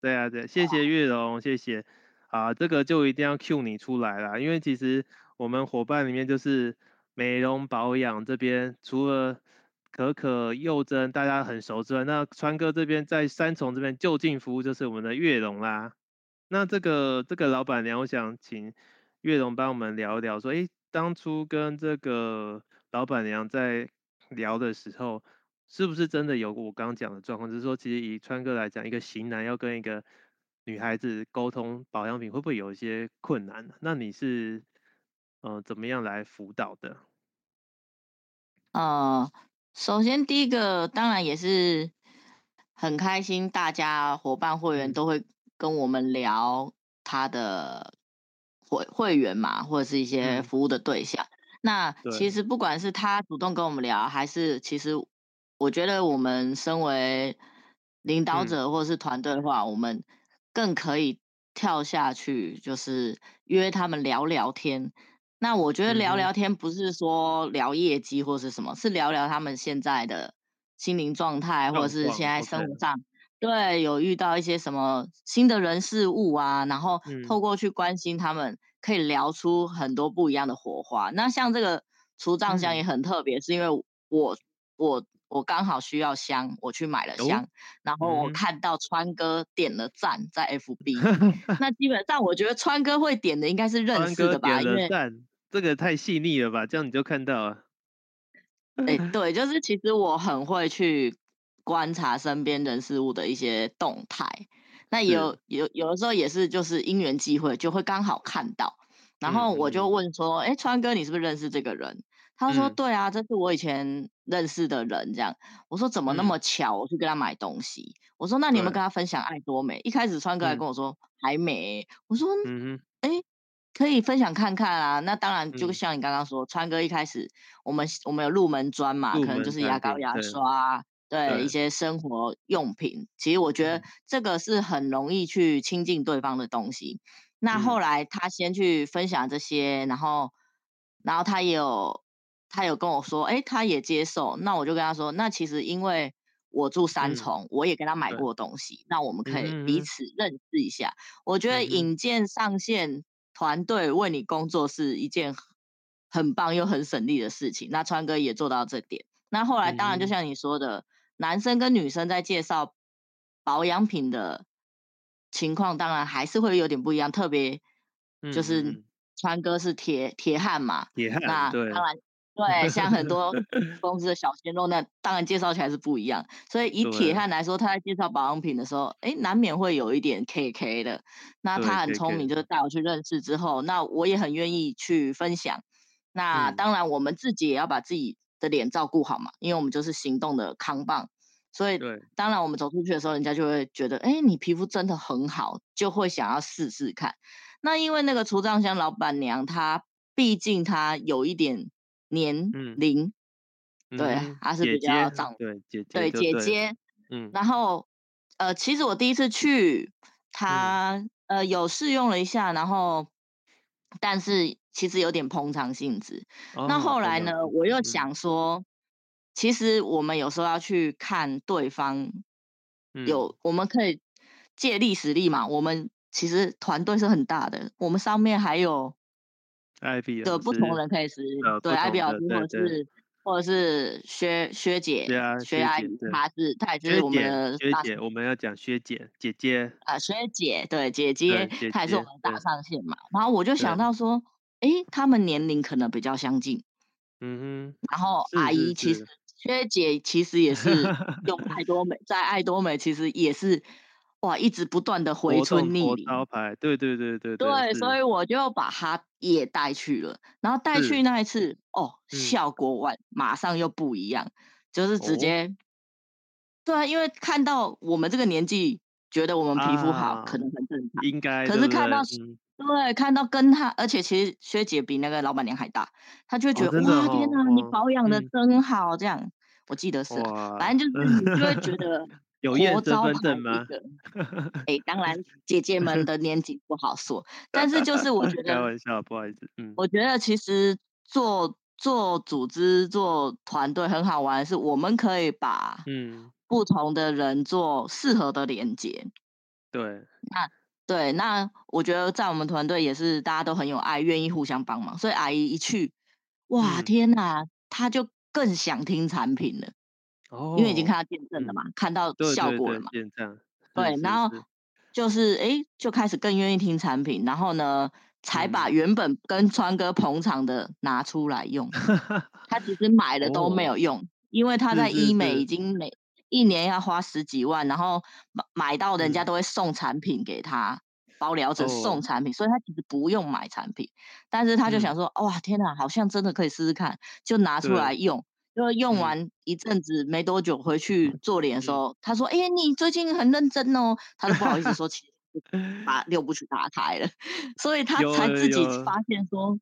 对啊，对，谢谢月容，谢谢。啊，这个就一定要 cue 你出来啦，因为其实我们伙伴里面就是美容保养这边，除了可可、佑真大家很熟之外，那川哥这边在三重这边就近服务就是我们的月龙啦。那这个这个老板娘，我想请月龙帮我们聊一聊，说，哎，当初跟这个老板娘在聊的时候，是不是真的有我刚刚讲的状况？就是说，其实以川哥来讲，一个型男要跟一个女孩子沟通保养品，会不会有一些困难？那你是呃怎么样来辅导的？呃，首先第一个当然也是很开心，大家伙伴会员都会。跟我们聊他的会会员嘛，或者是一些服务的对象。嗯、那其实不管是他主动跟我们聊，还是其实我觉得我们身为领导者或者是团队的话，嗯、我们更可以跳下去，就是约他们聊聊天。那我觉得聊聊天不是说聊业绩或是什么，嗯、是聊聊他们现在的心灵状态，或者是现在生活上。对，有遇到一些什么新的人事物啊，然后透过去关心他们，可以聊出很多不一样的火花。那像这个除障香也很特别，嗯、是因为我我我刚好需要香，我去买了香，哦、然后我看到川哥点了赞在 FB，、嗯、<laughs> 那基本上我觉得川哥会点的应该是认识的吧，因为这个太细腻了吧，这样你就看到了。哎，<laughs> 对，就是其实我很会去。观察身边人事物的一些动态，那有有有的时候也是就是因缘际会，就会刚好看到，然后我就问说，哎、嗯，川哥，你是不是认识这个人？他说，对啊，这是我以前认识的人。这样，我说怎么那么巧，我去跟他买东西。嗯、我说，那你有没有跟他分享爱多美？一开始川哥还跟我说、嗯、还没，我说，嗯哎哼，可以分享看看啊。那当然，就像你刚刚说，嗯、川哥一开始我们我们有入门砖嘛，可能就是牙膏、牙刷。对，对一些生活用品，其实我觉得这个是很容易去亲近对方的东西。嗯、那后来他先去分享这些，然后，然后他也有他有跟我说，哎，他也接受。那我就跟他说，那其实因为我住三重，嗯、我也跟他买过东西，那我们可以彼此认识一下。嗯、我觉得引荐上线团队为你工作是一件很棒又很省力的事情。那川哥也做到这点。那后来当然就像你说的，嗯、男生跟女生在介绍保养品的情况，当然还是会有点不一样。特别就是川哥是铁铁汉嘛，铁汉，那对当然。对，像很 <laughs> 多公司的小鲜肉，那当然介绍起来是不一样。所以以铁汉来说，他在介绍保养品的时候，哎，难免会有一点 K K 的。那他很聪明，就是带我去认识之后，那我也很愿意去分享。那当然，我们自己也要把自己的脸照顾好嘛，因为我们就是行动的扛棒。所以，当然我们走出去的时候，人家就会觉得，哎，你皮肤真的很好，就会想要试试看。那因为那个除障箱老板娘，她毕竟她有一点。年龄，嗯、对，还、嗯、是比较长，对姐姐，对姐姐，嗯，然后，呃，其实我第一次去，他、嗯、呃有试用了一下，然后，但是其实有点膨胀性质。哦、那后来呢，哦、我又想说、嗯，其实我们有时候要去看对方，嗯、有我们可以借力使力嘛。我们其实团队是很大的，我们上面还有。的不同人可以使用，对，艾比老师或者是或者是薛薛姐，薛阿姨，她是她也是我们的薛姐，我们要讲薛姐姐姐啊，薛姐对姐姐，她也是我们大上线嘛。然后我就想到说，哎，他们年龄可能比较相近，嗯哼。然后阿姨其实薛姐其实也是用 <laughs> 爱多美，在爱多美其实也是。哇，一直不断的回春逆龄，招牌，对对对对对，对，所以我就把他也带去了，然后带去那一次，哦，效果完、嗯、马上又不一样，就是直接，哦、对啊，因为看到我们这个年纪，觉得我们皮肤好、啊，可能很正常，应该，可是看到对，对，对，看到跟他，而且其实薛姐比那个老板娘还大，她就会觉得、哇，天哪，你保养的真好，这样、嗯，我记得是，反正就是你就会觉 <laughs> 得。有验身份证吗？哎、欸，当然，姐姐们的年纪不好说，但是就是我觉得，开玩笑，不好意思，嗯，我觉得其实做做组织、做团队很好玩是，我们可以把嗯不同的人做适合的连接。对，那对，那我觉得在我们团队也是大家都很有爱，愿意互相帮忙，所以阿姨一去，哇，嗯、天哪，她就更想听产品了。哦，因为已经看到见证了嘛，嗯、看到效果了嘛，对，对，对，然后就是哎，就开始更愿意听产品，然后呢，才把原本跟川哥捧场的拿出来用。<laughs> 他其实买了都没有用，哦、因为他在医美已。经每一年要花十几万，然后买买到人家都会送产品给他，包疗程送产品，所以他其实不用买产品，但是他就想说，嗯、哇，天哪，好像真的可以试试看，就拿出来用。就用完一阵子没多久回去做脸的时候，嗯、他说：“哎、欸，你最近很认真哦。”他都不好意思说，<laughs> 其实把六部曲打开了，所以他才自己发现说：“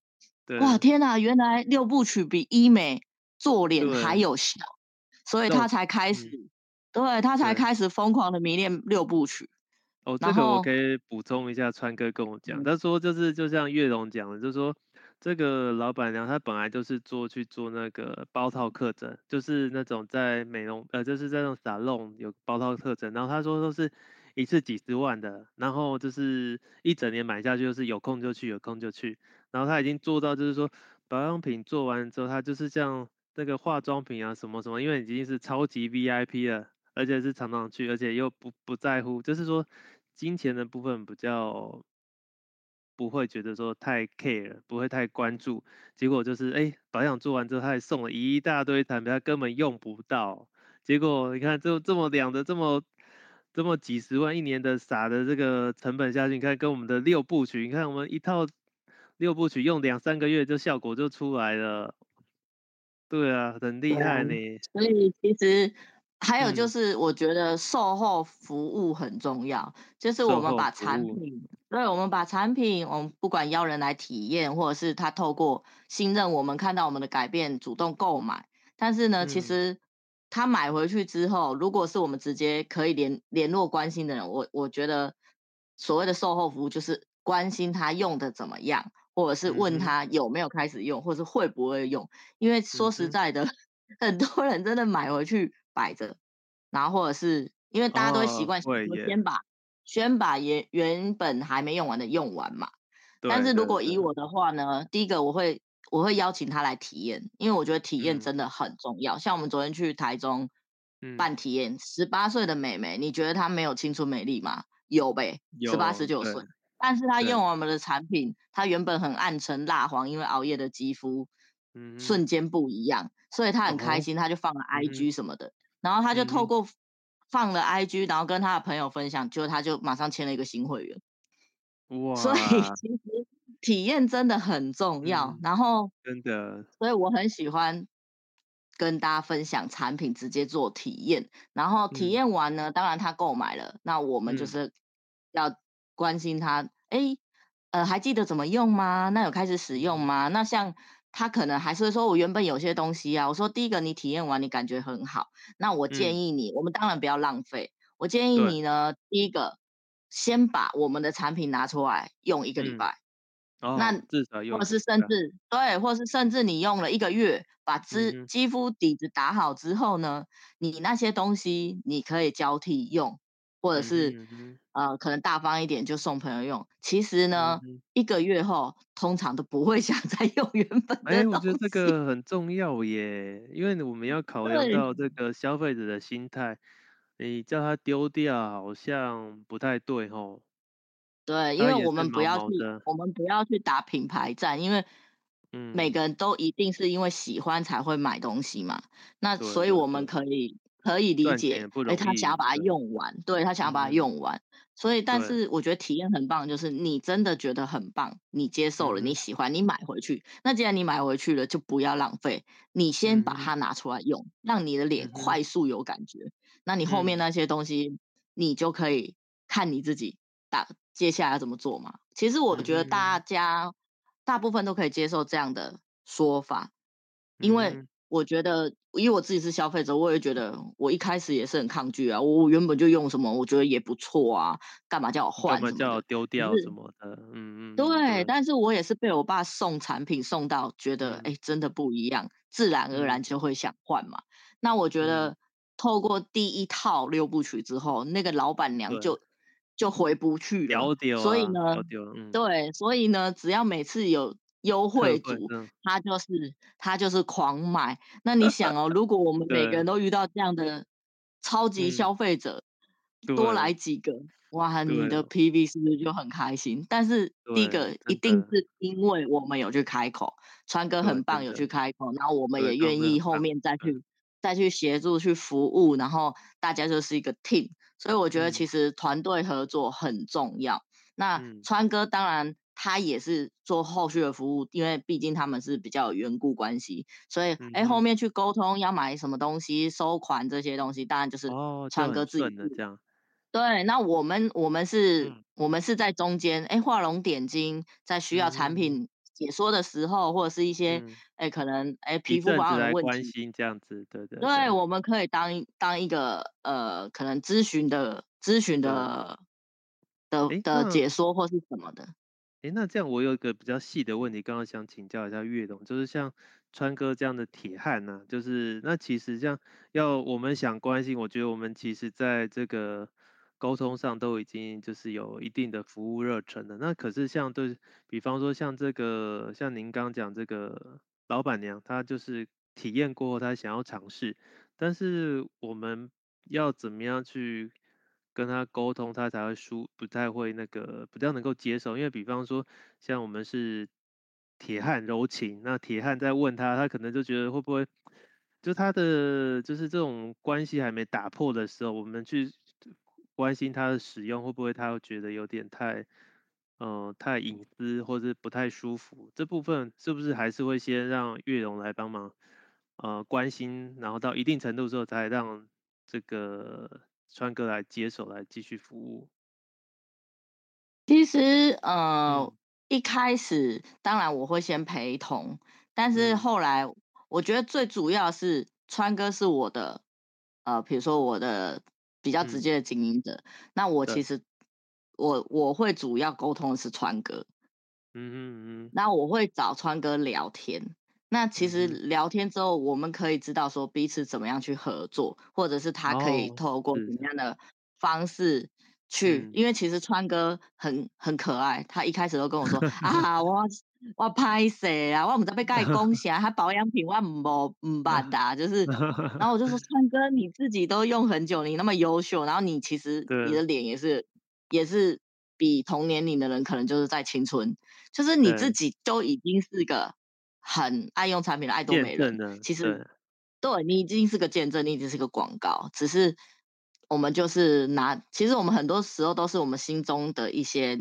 哇，天哪，原来六部曲比医美做脸还有效。”所以他才开始，嗯、对他才开始疯狂的迷恋六部曲。哦，这个我可以补充一下，川哥跟我讲，他说就是就像月龙讲的，就是说。这个老板娘她本来就是做去做那个包套课程，就是那种在美容呃，就是在那种沙龙有包套课程，然后她说都是一次几十万的，然后就是一整年买下去，就是有空就去，有空就去，然后她已经做到就是说保养品做完之后，她就是像那个化妆品啊什么什么，因为已经是超级 VIP 了，而且是常常去，而且又不不在乎，就是说金钱的部分比较。不会觉得说太 care，不会太关注，结果就是哎，保养做完之后，他还送了一大堆产品，他根本用不到。结果你看，这这么两的这么这么几十万一年的撒的这个成本下去，你看跟我们的六部曲，你看我们一套六部曲用两三个月就效果就出来了。对啊，很厉害呢。所以其实。还有就是，我觉得售后服务很重要，嗯、就是我们把产品，对，我们把产品，我们不管邀人来体验，或者是他透过信任我们看到我们的改变，主动购买。但是呢，嗯、其实他买回去之后，如果是我们直接可以联联络关心的人，我我觉得所谓的售后服务就是关心他用的怎么样，或者是问他有没有开始用，嗯、或者是会不会用。因为说实在的，嗯、<laughs> 很多人真的买回去。摆着，然后或者是因为大家都会习惯先把、哦、先把原原本还没用完的用完嘛。但是如果以我的话呢，第一个我会我会邀请他来体验，因为我觉得体验真的很重要。嗯、像我们昨天去台中办。体验，十八岁的妹妹，你觉得她没有青春美丽吗？有呗，十八十九岁，但是她用我们的产品，她原本很暗沉蜡黄，因为熬夜的肌肤，瞬间不一样，所以她很开心，她就放了 IG 什么的，然后他就透过放了 IG，然后跟他的朋友分享，就他就马上签了一个新会员。哇！所以其实体验真的很重要，嗯、然后真的，所以我很喜欢跟大家分享产品，直接做体验，然后体验完呢，嗯、当然他购买了，那我们就是要关心他，哎、嗯，呃，还记得怎么用吗？那有开始使用吗？那像他可能还是会说，我原本有些东西啊，我说第一个你体验完你感觉很好，那我建议你，嗯、我们当然不要浪费，我建议你呢，第一个。先把我们的产品拿出来用一个礼拜，嗯、哦，那至少用，或是甚至对，或是甚至你用了一个月，把肌、嗯、肌肤底子打好之后呢，你那些东西你可以交替用，或者是、呃，可能大方一点就送朋友用。其实呢，嗯、一个月后通常都不会想再用原本的我觉得这个很重要耶，因为我们要考量到这个消费者的心态。你叫他丢掉，好像不太对吼。对，因为我们不要去，我们不要去打品牌战，因为，嗯，每个人都一定是因为喜欢才会买东西嘛。那所以我们可以可以理解，哎，他想要把它用完，对，他想要把它用完。所以，但是我觉得体验很棒，就是你真的觉得很棒，你接受了，你喜欢，你买回去。那既然你买回去了，就不要浪费，你先把它拿出来用，让你的脸快速有感觉。那你后面那些东西，你就可以看你自己打接下来要怎么做嘛。其实我觉得大家大部分都可以接受这样的说法，因为我觉得，因为我自己是消费者，我也觉得我一开始也是很抗拒啊。我原本就用什么，我觉得也不错啊，干嘛叫我换？干嘛叫我丢掉什么的？嗯嗯。对，但是我也是被我爸送产品送到，觉得哎，真的不一样，自然而然就会想换嘛。那我觉得。透过第一套六部曲之后，那个老板娘就就回不去了。啊、所以呢，嗯、对，所以呢，只要每次有优惠组，他就是他就是狂买。那你想哦，如果我们每个人都遇到这样的超级消费者，嗯、多来几个，哇，你的 PV 是不是就很开心？但是第一个一定是因为我们有去开口，川哥很棒，有去开口，然后我们也愿意后面再去。再去协助去服务，然后大家就是一个 team，所以我觉得其实团队合作很重要。嗯、那川哥当然他也是做后续的服务，因为毕竟他们是比较有缘故关系，所以哎、嗯、后面去沟通要买什么东西、收款这些东西，当然就是川哥自己的这样。对，那我们我们是，嗯、我们是在中间，哎画龙点睛，在需要产品。嗯解说的时候，或者是一些哎、可能哎、欸、皮肤保养的问题，这样子，对对，对。对，我们可以当当一个呃，可能咨询的咨询的的的，的解说或是什么的。哎，那这样我有一个比较细的问题，刚刚想请教一下岳董，就是像川哥这样的铁汉呢，就是那其实这样要我们想关心，我觉得我们其实在这个。沟通上都已经就是有一定的服务热忱了，那可是像对，比方说像这个，像您刚讲这个老板娘，她就是体验过后，她想要尝试，但是我们要怎么样去跟他沟通，他才会舒，不太会那个比较能够接受，因为比方说像我们是铁汉柔情，那铁汉在问他，他可能就觉得会不会，就他的就是这种关系还没打破的时候，我们去。关心他的使用会不会，他会觉得有点太，呃，太隐私或者不太舒服？这部分是不是还是会先让月董来帮忙，呃，关心，然后到一定程度之后，才让这个川哥来接手来继续服务？其实，呃，嗯、一开始当然我会先陪同，但是后来我觉得最主要是川哥是我的，呃，比如说我的。比较直接的经营者，嗯、那我其实我我会主要沟通的是川哥，嗯嗯嗯，那我会找川哥聊天，那其实聊天之后，我们可以知道说彼此怎么样去合作，或者是他可以透过怎么。样的方式去，哦、因为其实川哥很很可爱，他一开始都跟我说啊，我我拍谁啊？我不知道被盖恭喜啊，他保养品我唔唔办的，就是，然后我就说川哥你自己都用很久，你那么优秀，然后你其实你的脸也是也是比同年龄的人可能就是在青春，就是你自己都已经是个很爱用产品的爱多美人，其实对你已经是个见证，你已经是个广告，只是我们就是拿，其实我们很多时候都是我们心中的一些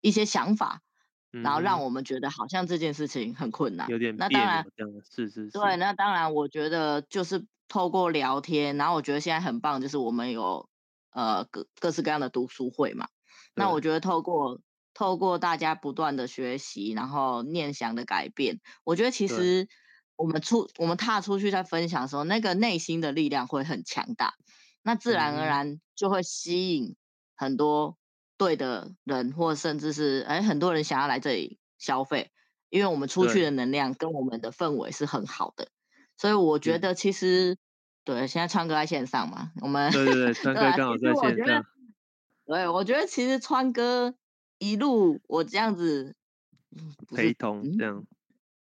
一些想法。然后让我们觉得好像这件事情很困难，有点那当然是是是，对，那当然我觉得就是透过聊天，然后我觉得现在很棒，就是我们有呃各各式各样的读书会嘛。那我觉得透过透过大家不断的学习，然后念想的改变，我觉得其实我们出我们踏出去在分享的时候，那个内心的力量会很强大，那自然而然就会吸引很多。对的人，或甚至是哎，很多人想要来这里消费，因为我们出去的能量跟我们的氛围是很好的，所以我觉得其实对，对，现在川哥在线上嘛，我们对对对，<laughs> 川哥刚好在线上。对，我觉得其实川哥一路我这样子陪同这样，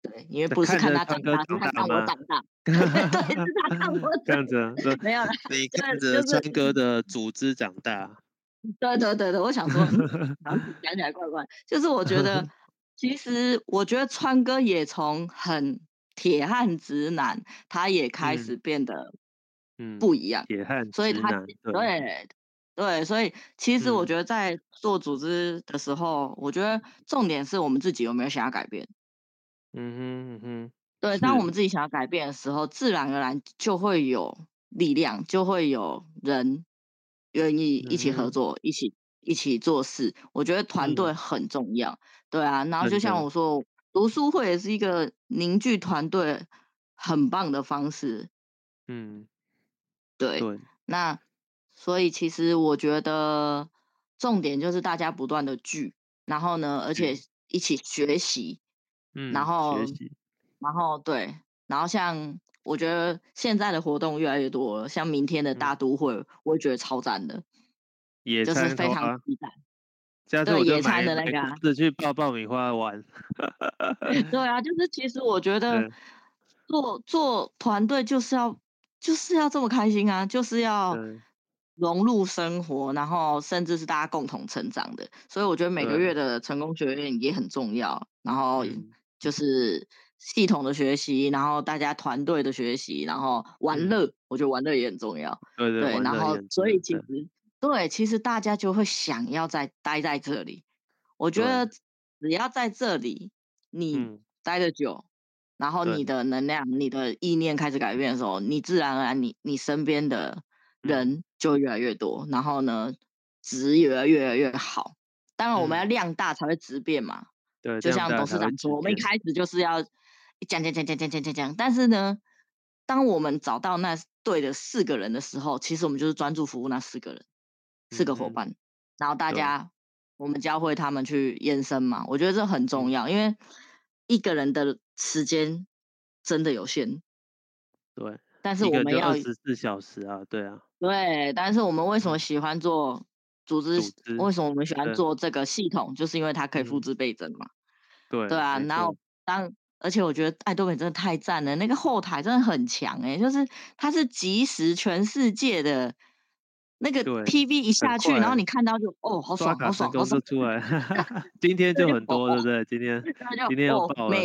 对，因为不是看他长大，是他看我长大，<laughs> 对，是他看我这样子，没有了，你看着川哥 <laughs> 的组织长大。<laughs> 对对对对，我想说，讲起来怪怪。就是我觉得，其实我觉得川哥也从很铁汉直男，他也开始变得嗯不一样。铁汉所以他对对，所以其实我觉得在做组织的时候，嗯、我觉得重点是我们自己有没有想要改变。嗯哼嗯哼，对，当我们自己想要改变的时候，自然而然就会有力量，就会有人。愿意一起合作，嗯、一起一起做事，我觉得团队很重要。嗯、对啊，然后就像我说，读书会也是一个凝聚团队很棒的方式。嗯，对。对那所以其实我觉得重点就是大家不断的聚，然后呢，而且一起学习。嗯，然后然后对，然后像。我觉得现在的活动越来越多了，像明天的大都会，嗯、我也觉得超赞的，野餐就是非常期待。对野餐的那个、啊，是去爆爆米花玩。对啊，就是其实我觉 <laughs> 得做做团队就是要就是要这么开心啊，就是要融入生活，然后甚至是大家共同成长的。所以我觉得每个月的成功学院也很重要，然后就是。系统的学习，然后大家团队的学习，然后玩乐，嗯、我觉得玩乐也很重要。对对，对然后所以其实对，对，其实大家就会想要在待在这里。我觉得只要在这里，你待得久，嗯、然后你的能量、你的意念开始改变的时候，你自然而然你，你你身边的人就越来越多，嗯、然后呢，质越来越来越好。当然，我们要量大才会质变嘛。对，就像董事长说，我们一开始就是要。讲讲讲讲讲讲讲讲，但是呢，当我们找到那对的四个人的时候，其实我们就是专注服务那四个人，四个伙伴，嗯、然后大家我们教会他们去延伸嘛，我觉得这很重要，因为一个人的时间真的有限。对，但是我们要二十四小时啊，对啊，对，但是我们为什么喜欢做组织？组织为什么我们喜欢做这个系统？就是因为它可以复制倍增嘛。对，对啊，然后当。而且我觉得爱多美真的太赞了，那个后台真的很强哎、欸，就是它是即时全世界的那个 PV 一下去，然后你看到就哦，好爽，好爽，好爽出来。<laughs> 今天就很多，对不对？今天今天要爆了。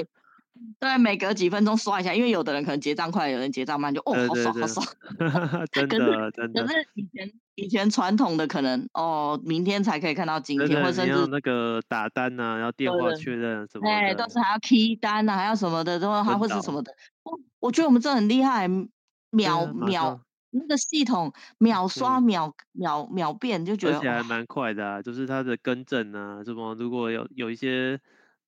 对，每隔几分钟刷一下，因为有的人可能结账快，有人结账慢，就哦，好爽，好爽。<laughs> <laughs> 真的，真的。可是以前以前传统的可能哦，明天才可以看到今天，或者甚至那个打单呐，要电话确认什么的。哎，都是还要 key 单呐，还要什么的，都还会是什么的。我我觉得我们这很厉害，秒秒那个系统秒刷秒秒秒变，就觉得而且还蛮快的啊，就是它的更正啊，什么如果有有一些。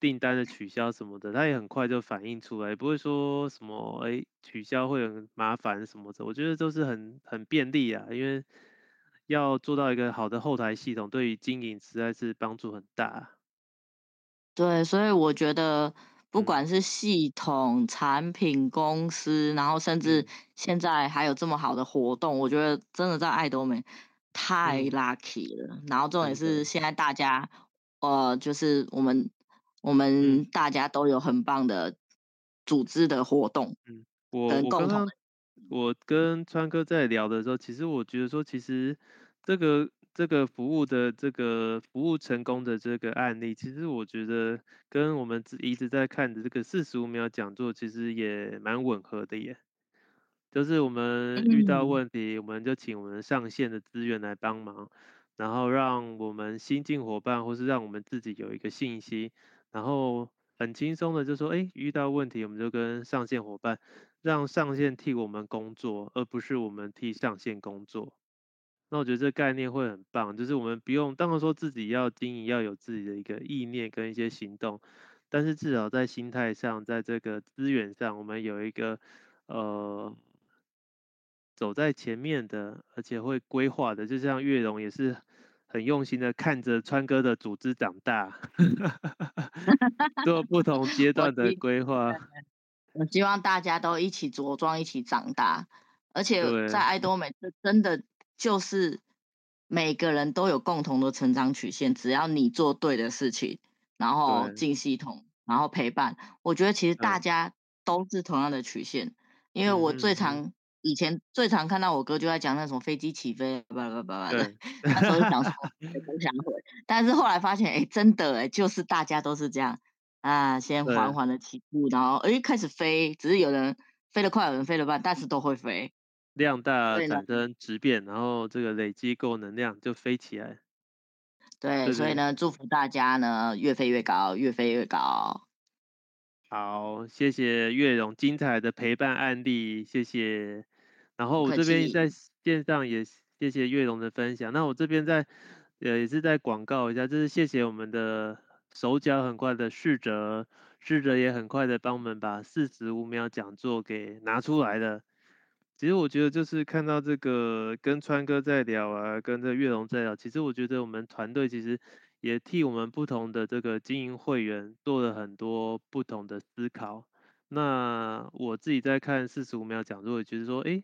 订单的取消什么的，他也很快就反映出来，也不会说什么哎、欸、取消会很麻烦什么的，我觉得都是很很便利啊，因为要做到一个好的后台系统，对于经营实在是帮助很大。对，所以我觉得不管是系统、嗯、产品、公司，然后甚至现在还有这么好的活动，我觉得真的在爱多美太 lucky 了。嗯、然后重点是现在大家，呃，就是我们。我们大家都有很棒的组织的活动，嗯，我我刚刚我跟川哥在聊的时候，其实我觉得说，其实这个这个服务的这个服务成功的这个案例，其实我觉得跟我们一直在看的这个四十五秒讲座，其实也蛮吻合的耶。就是我们遇到问题，嗯、我们就请我们上线的资源来帮忙，然后让我们新进伙伴，或是让我们自己有一个信心，然后很轻松的就说，哎，遇到问题我们就跟上线伙伴，让上线替我们工作，而不是我们替上线工作。那我觉得这概念会很棒，就是我们不用，当然说自己要经营，要有自己的一个意念跟一些行动，但是至少在心态上，在这个资源上，我们有一个呃。走在前面的，而且会规划的，就像月荣也是很用心的看着川哥的组织长大，<laughs> 做不同 <laughs> 阶段的规划。我希望大家都一起茁壮，一起长大。而且在爱多美，这真的就是每个人都有共同的成长曲线。只要你做对的事情，然后进系统，然后陪伴，我觉得其实大家都是同样的曲线。因为我最常。以前最常看到我哥就在讲那种飞机起飞，叭叭叭叭的，那时候就想说不想回，但是后来发现，哎、欸，真的哎，就是大家都是这样啊，先缓缓的起步，然后哎开始飞，只是有人飞得快，有人飞得慢，但是都会飞。量大产生质变，然后这个累积够能量就飞起来。对，对所以呢，祝福大家呢越飞越高，越飞越高。好，谢谢月荣精彩的陪伴案例，谢谢。然后我这边在线上也谢谢月荣的分享。那我这边在呃也是在广告一下，就是谢谢我们的手脚很快的逝哲，逝哲也很快的帮我们把四十五秒讲座给拿出来了。其实我觉得就是看到这个跟川哥在聊啊，跟这月荣在聊，其实我觉得我们团队其实。也替我们不同的这个经营会员做了很多不同的思考。那我自己在看四十五秒讲座，觉得说，哎，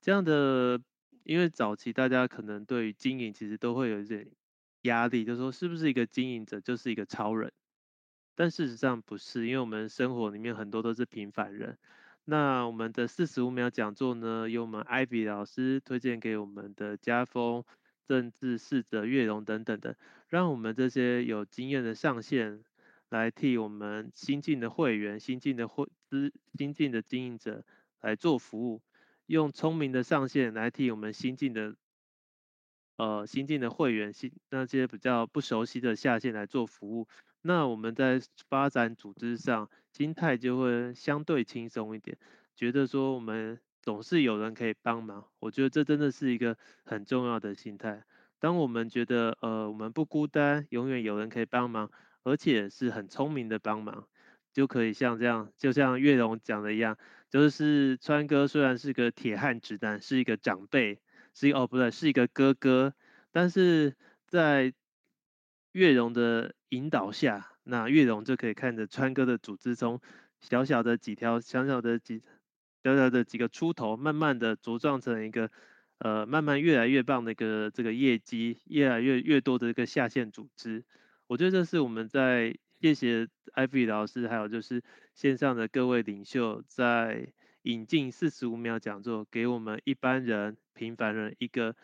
这样的，因为早期大家可能对于经营其实都会有一点压力，就说是不是一个经营者就是一个超人？但事实上不是，因为我们生活里面很多都是平凡人。那我们的四十五秒讲座呢，由我们 Ivy 老师推荐给我们的家风。政治、逝哲、月荣等等的，让我们这些有经验的上线来替我们新进的会员、新进的会资、新进的经营者来做服务，用聪明的上线来替我们新进的呃新进的会员、新那些比较不熟悉的下线来做服务。那我们在发展组织上，心态就会相对轻松一点，觉得说我们。总是有人可以帮忙，我觉得这真的是一个很重要的心态。当我们觉得呃我们不孤单，永远有人可以帮忙，而且是很聪明的帮忙，就可以像这样，就像月荣讲的一样，就是川哥虽然是个铁汉直男，是一个长辈，是一个哦不对，是一个哥哥，但是在月荣的引导下，那月荣就可以看着川哥的组织从小小的几条，小小的几。小小的几个出头，慢慢的茁壮成一个，呃，慢慢越来越棒的一个这个业绩，越来越越多的一个下线组织。我觉得这是我们在谢谢 Ivy 老师，还有就是线上的各位领袖，在引进四十五秒讲座，给我们一般人、平凡人一个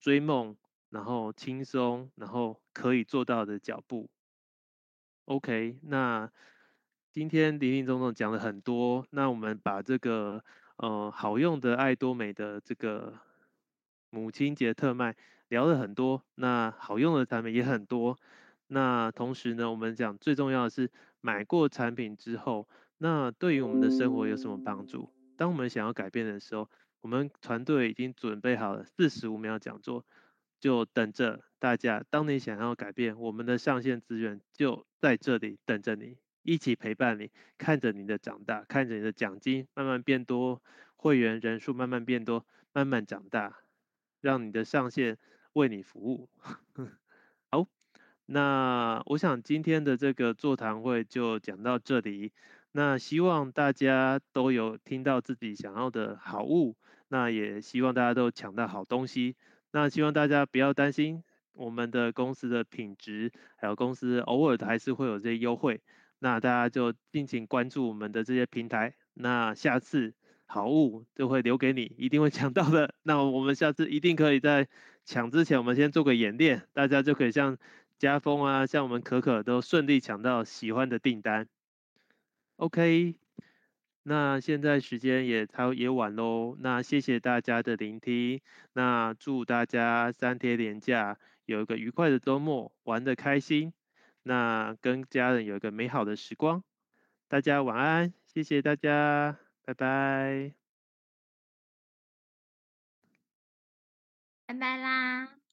追梦，然后轻松，然后可以做到的脚步。OK，那。今天林林总总讲了很多，那我们把这个呃好用的爱多美的这个母亲节特卖聊了很多，那好用的产品也很多，那同时呢，我们讲最重要的是买过产品之后，那对于我们的生活有什么帮助？当我们想要改变的时候，我们团队已经准备好了四十五秒讲座，就等着大家。当你想要改变，我们的上线资源就在这里等着你。一起陪伴你，看着你的长大，看着你的奖金慢慢变多，会员人数慢慢变多，慢慢长大，让你的上线为你服务。<laughs> 好，那我想今天的这个座谈会就讲到这里。那希望大家都有听到自己想要的好物，那也希望大家都抢到好东西。那希望大家不要担心。我们的公司的品质，还有公司偶尔的还是会有这些优惠，那大家就敬请关注我们的这些平台，那下次好物就会留给你，一定会抢到的。<laughs> 那我们下次一定可以在抢之前，我们先做个演练，大家就可以像家峰啊，像我们可可都顺利抢到喜欢的订单。OK。那现在时间也超也晚喽，那谢谢大家的聆听，那祝大家三天连假有一个愉快的周末，玩得开心，那跟家人有一个美好的时光，大家晚安，谢谢大家，拜拜，拜拜啦。